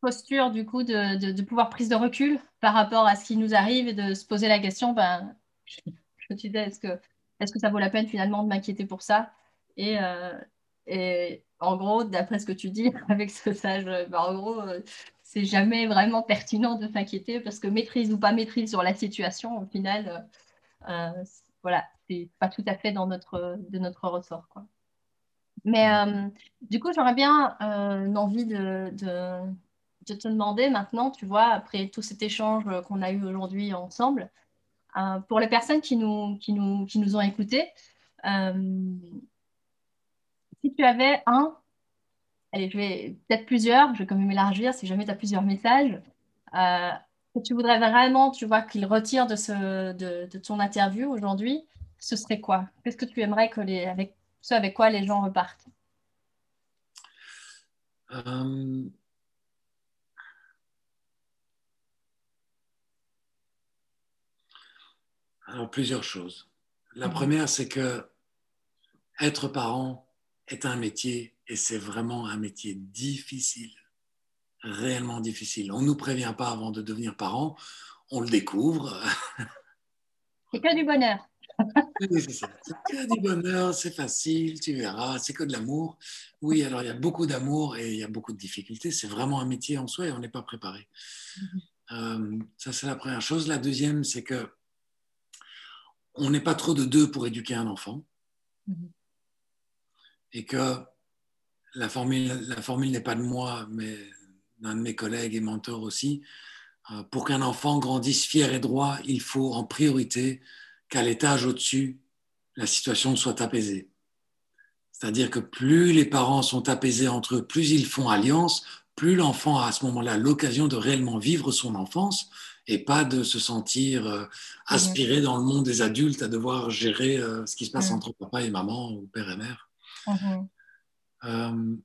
posture du coup de, de, pouvoir prise de recul par rapport à ce qui nous arrive et de se poser la question, ben, je, me disais, est-ce que, est que ça vaut la peine finalement de m'inquiéter pour ça? Et, euh, et en gros, d'après ce que tu dis avec ce sage, ben, en gros, euh, c'est jamais vraiment pertinent de s'inquiéter parce que maîtrise ou pas maîtrise sur la situation, au final, euh, voilà, c'est pas tout à fait dans notre, de notre ressort. Quoi. Mais du coup, j'aurais bien envie de je te demandais maintenant, tu vois, après tout cet échange qu'on a eu aujourd'hui ensemble, euh, pour les personnes qui nous, qui nous, qui nous ont écoutés, euh, si tu avais un, allez, je vais peut-être plusieurs, je vais quand même élargir si jamais tu as plusieurs messages, euh, que tu voudrais vraiment, tu vois, qu'ils retirent de, ce, de, de ton interview aujourd'hui, ce serait quoi? Qu'est-ce que tu aimerais que les, avec ce avec quoi les gens repartent? Alors, plusieurs choses. La mhm. première, c'est que être parent est un métier et c'est vraiment un métier difficile, réellement difficile. On ne nous prévient pas avant de devenir parent, on le découvre. C'est que du bonheur. c'est que du bonheur, c'est facile, tu verras, c'est que de l'amour. Oui, alors il y a beaucoup d'amour et il y a beaucoup de difficultés. C'est vraiment un métier en soi et on n'est pas préparé. Mhm. Euh, ça, c'est la première chose. La deuxième, c'est que on n'est pas trop de deux pour éduquer un enfant. Mhm. Et que la formule, la formule n'est pas de moi, mais d'un de mes collègues et mentors aussi. Euh, pour qu'un enfant grandisse fier et droit, il faut en priorité qu'à l'étage au-dessus, la situation soit apaisée. C'est-à-dire que plus les parents sont apaisés entre eux, plus ils font alliance, plus l'enfant a à ce moment-là l'occasion de réellement vivre son enfance et pas de se sentir euh, aspiré dans le monde des adultes à devoir gérer euh, ce qui se passe entre papa et maman ou père et mère. Euh,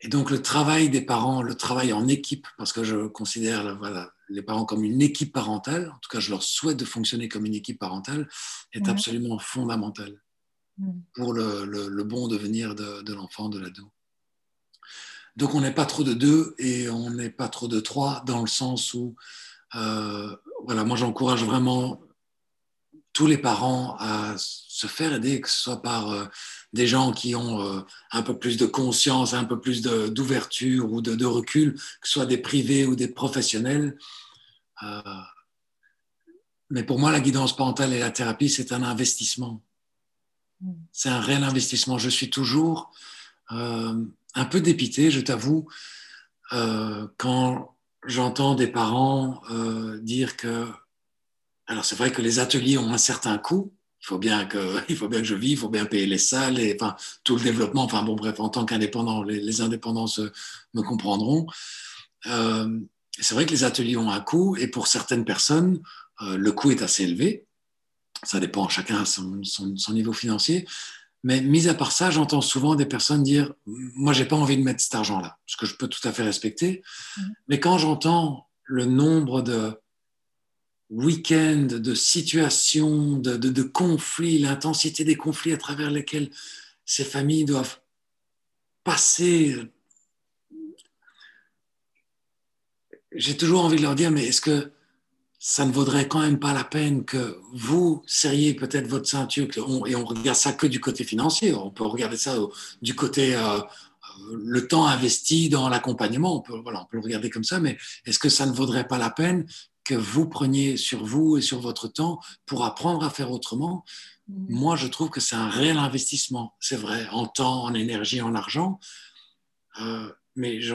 et donc le travail des parents, le travail en équipe, parce que je considère voilà, les parents comme une équipe parentale, en tout cas je leur souhaite de fonctionner comme une équipe parentale, est absolument fondamental pour le, le, bon devenir de, de l'enfant, de l'ado. Donc on n'est pas trop de deux et on n'est pas trop de trois dans le sens où, euh, voilà, moi j'encourage vraiment tous les parents à se faire aider, que ce soit par euh, des gens qui ont euh, un peu plus de conscience, un peu plus d'ouverture ou de, recul, que ce soit des privés ou des professionnels. mais pour moi, la guidance parentale et la thérapie, c'est un investissement. C'est un réel investissement. Je suis toujours un peu dépité, je t'avoue, euh, quand j'entends des parents euh, dire que. Alors, c'est vrai que les ateliers ont un certain coût. Il faut bien que, il faut bien que je vive, il faut bien payer les salles, et enfin, tout le développement. Enfin, bon, bref, en tant qu'indépendant, les, indépendants me comprendront. Euh, c'est vrai que les ateliers ont un coût, et pour certaines personnes, le coût est assez élevé. Ça dépend, chacun son, son niveau financier. Mais mis à part ça, j'entends souvent des personnes dire Moi, j'ai pas envie de mettre cet argent-là, ce que je peux tout à fait respecter. Mhm. Mais quand j'entends le nombre de week-ends, de situations, de, de, conflits, l'intensité des conflits à travers lesquels ces familles doivent passer, j'ai toujours envie de leur dire Mais est-ce que ça ne vaudrait quand même pas la peine que vous serriez peut-être votre ceinture et on regarde ça que du côté financier. On peut regarder ça du côté euh, euh, le temps investi dans l'accompagnement. On voilà, on peut le regarder comme ça, mais est-ce que ça ne vaudrait pas la peine que vous preniez sur vous et sur votre temps pour apprendre à faire autrement mmh. Moi, je trouve que c'est un réel investissement. C'est vrai, en temps, en énergie, en argent. Euh, mais je,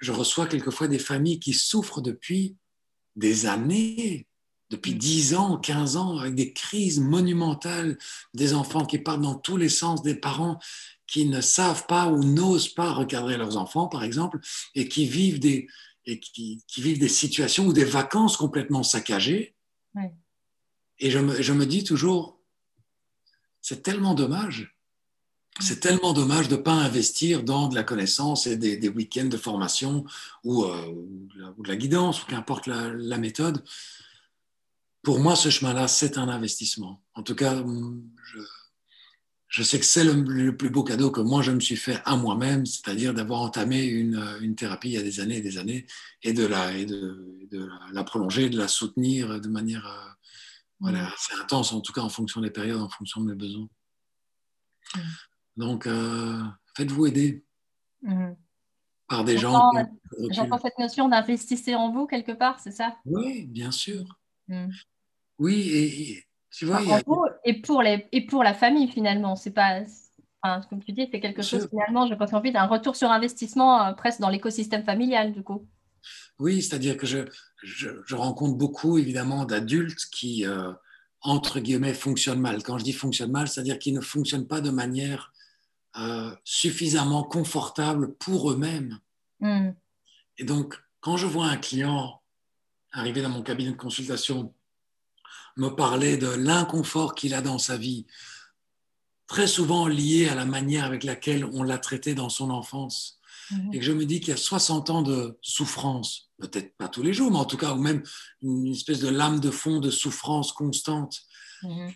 je reçois quelquefois des familles qui souffrent depuis des années, depuis 10 mm. ans, 15 ans, avec des crises monumentales, des enfants qui partent dans tous les sens, des parents qui ne savent pas ou n'osent pas recadrer leurs enfants, par exemple, et qui vivent des, et qui, vivent des situations ou des vacances complètement saccagées. Et je me, je me dis toujours, c'est tellement dommage c'est tellement dommage de ne pas investir dans de la connaissance et des, week-ends de formation ou, euh, de la guidance, ou qu'importe la, méthode. Pour moi, ce chemin-là, c'est un investissement. En tout cas, je, sais que c'est le, plus beau cadeau que moi, je me suis fait à moi-même, c'est-à-dire d'avoir entamé une, thérapie il y a des années et des années et de la, et de, la prolonger, de la soutenir de manière euh, voilà, mmh. assez intense, en tout cas en fonction des périodes, en fonction de mes besoins. Mmh. Donc, euh, faites-vous aider mhm. par des gens. J'entends cette notion d'investissez en vous quelque part, c'est ça? Oui, bien sûr. Oui, et, tu vois. et, pour les, et pour la famille, finalement. C'est pas. comme tu dis, c'est quelque chose finalement, je pense envie d'un retour sur investissement euh, presque dans l'écosystème familial, du coup. Oui, c'est-à-dire que je, je, rencontre beaucoup, évidemment, d'adultes qui, euh, entre guillemets, fonctionnent mal. Quand je dis fonctionnent mal, c'est-à-dire qu'ils ne fonctionnent pas de manière euh, suffisamment confortables pour eux-mêmes. Hmm. Et donc, quand je vois un client arriver dans mon cabinet de consultation, me parler de l'inconfort qu'il a dans sa vie, très souvent lié à la manière avec laquelle on l'a traité dans son enfance, hmm. et que je me dis qu'il y a 60 ans de souffrance, peut-être pas tous les jours, mais en tout cas, ou même une espèce de lame de fond de souffrance constante. Hmm.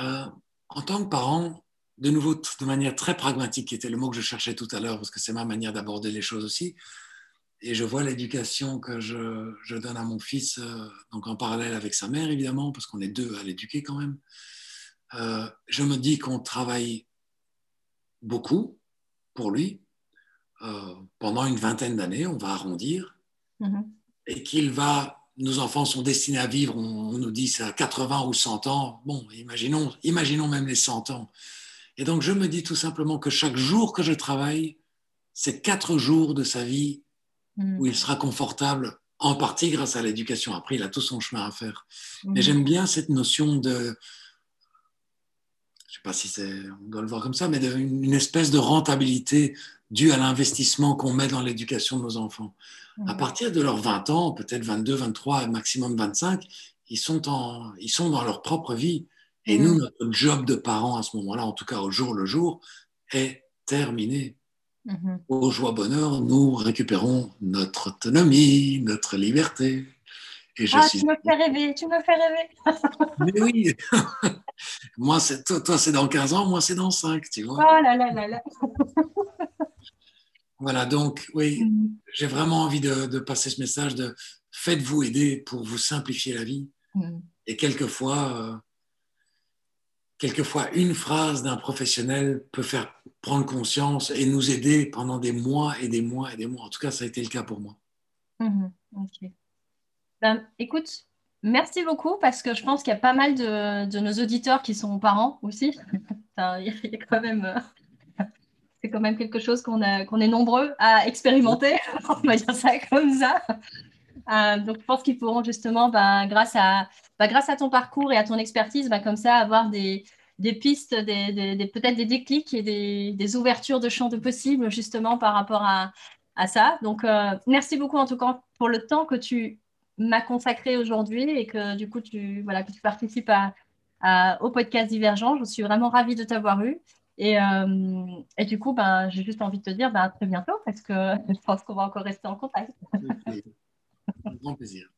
Euh, en tant que parent, de nouveau de manière très pragmatique, qui était le mot que je cherchais tout à l'heure, parce que c'est ma manière d'aborder les choses aussi. Et je vois l'éducation que je, donne à mon fils, euh, donc en parallèle avec sa mère, évidemment, parce qu'on est deux à l'éduquer quand même. Euh, je me dis qu'on travaille beaucoup pour lui. Euh, pendant une vingtaine d'années, on va arrondir, mm-hmm. et qu'il va nos enfants sont destinés à vivre, on, nous dit ça à 80 ou 100 ans. Bon, imaginons, imaginons même les 100 ans. Et donc, je me dis tout simplement que chaque jour que je travaille, c'est quatre jours de sa vie mm. où il sera confortable, en partie grâce à l'éducation. Après, il a tout son chemin à faire. Mais mm. j'aime bien cette notion de, je ne sais pas si on doit le voir comme ça, mais d'une espèce de rentabilité dû à l'investissement qu'on met dans l'éducation de nos enfants. À partir de leurs 20 ans, peut-être 22, 23, maximum 25, ils sont, en, ils sont dans leur propre vie. Et nous, notre job de parents à ce moment-là, en tout cas au jour le jour, est terminé. Au joie bonheur, nous récupérons notre autonomie, notre liberté. Et je ah, tu me fais rêver, tu me fais rêver. Mais oui, moi, toi, toi c'est dans 15 ans, moi, c'est dans 5, tu vois. Oh là là là là. Voilà, donc oui, mm. j'ai vraiment envie de, passer ce message de faites-vous aider pour vous simplifier la vie. Mm. Et quelquefois, euh, quelquefois, une phrase d'un professionnel peut faire prendre conscience et nous aider pendant des mois et des mois et des mois. En tout cas, ça a été le cas pour moi. Ben, écoute, merci beaucoup parce que je pense qu'il y a pas mal de, nos auditeurs qui sont parents aussi. c'est quand même quelque chose qu'on est nombreux à expérimenter, on va dire ça comme ça. Euh, donc, je pense qu'ils pourront justement, ben, grâce, à, ben, grâce à ton parcours et à ton expertise, ben, comme ça, avoir des, pistes, des, peut-être des déclics et des, ouvertures de champs de possibles, justement, par rapport à, ça. Donc, euh, merci beaucoup, en tout cas, pour le temps que tu m'as consacré aujourd'hui et que, du coup, tu, voilà, que tu participes au podcast Divergent. Je suis vraiment ravie de t'avoir eu. Et, euh, et, du coup, ben, j'ai juste envie de te dire ben, à très bientôt parce que je pense qu'on va encore rester en contact. Un grand plaisir.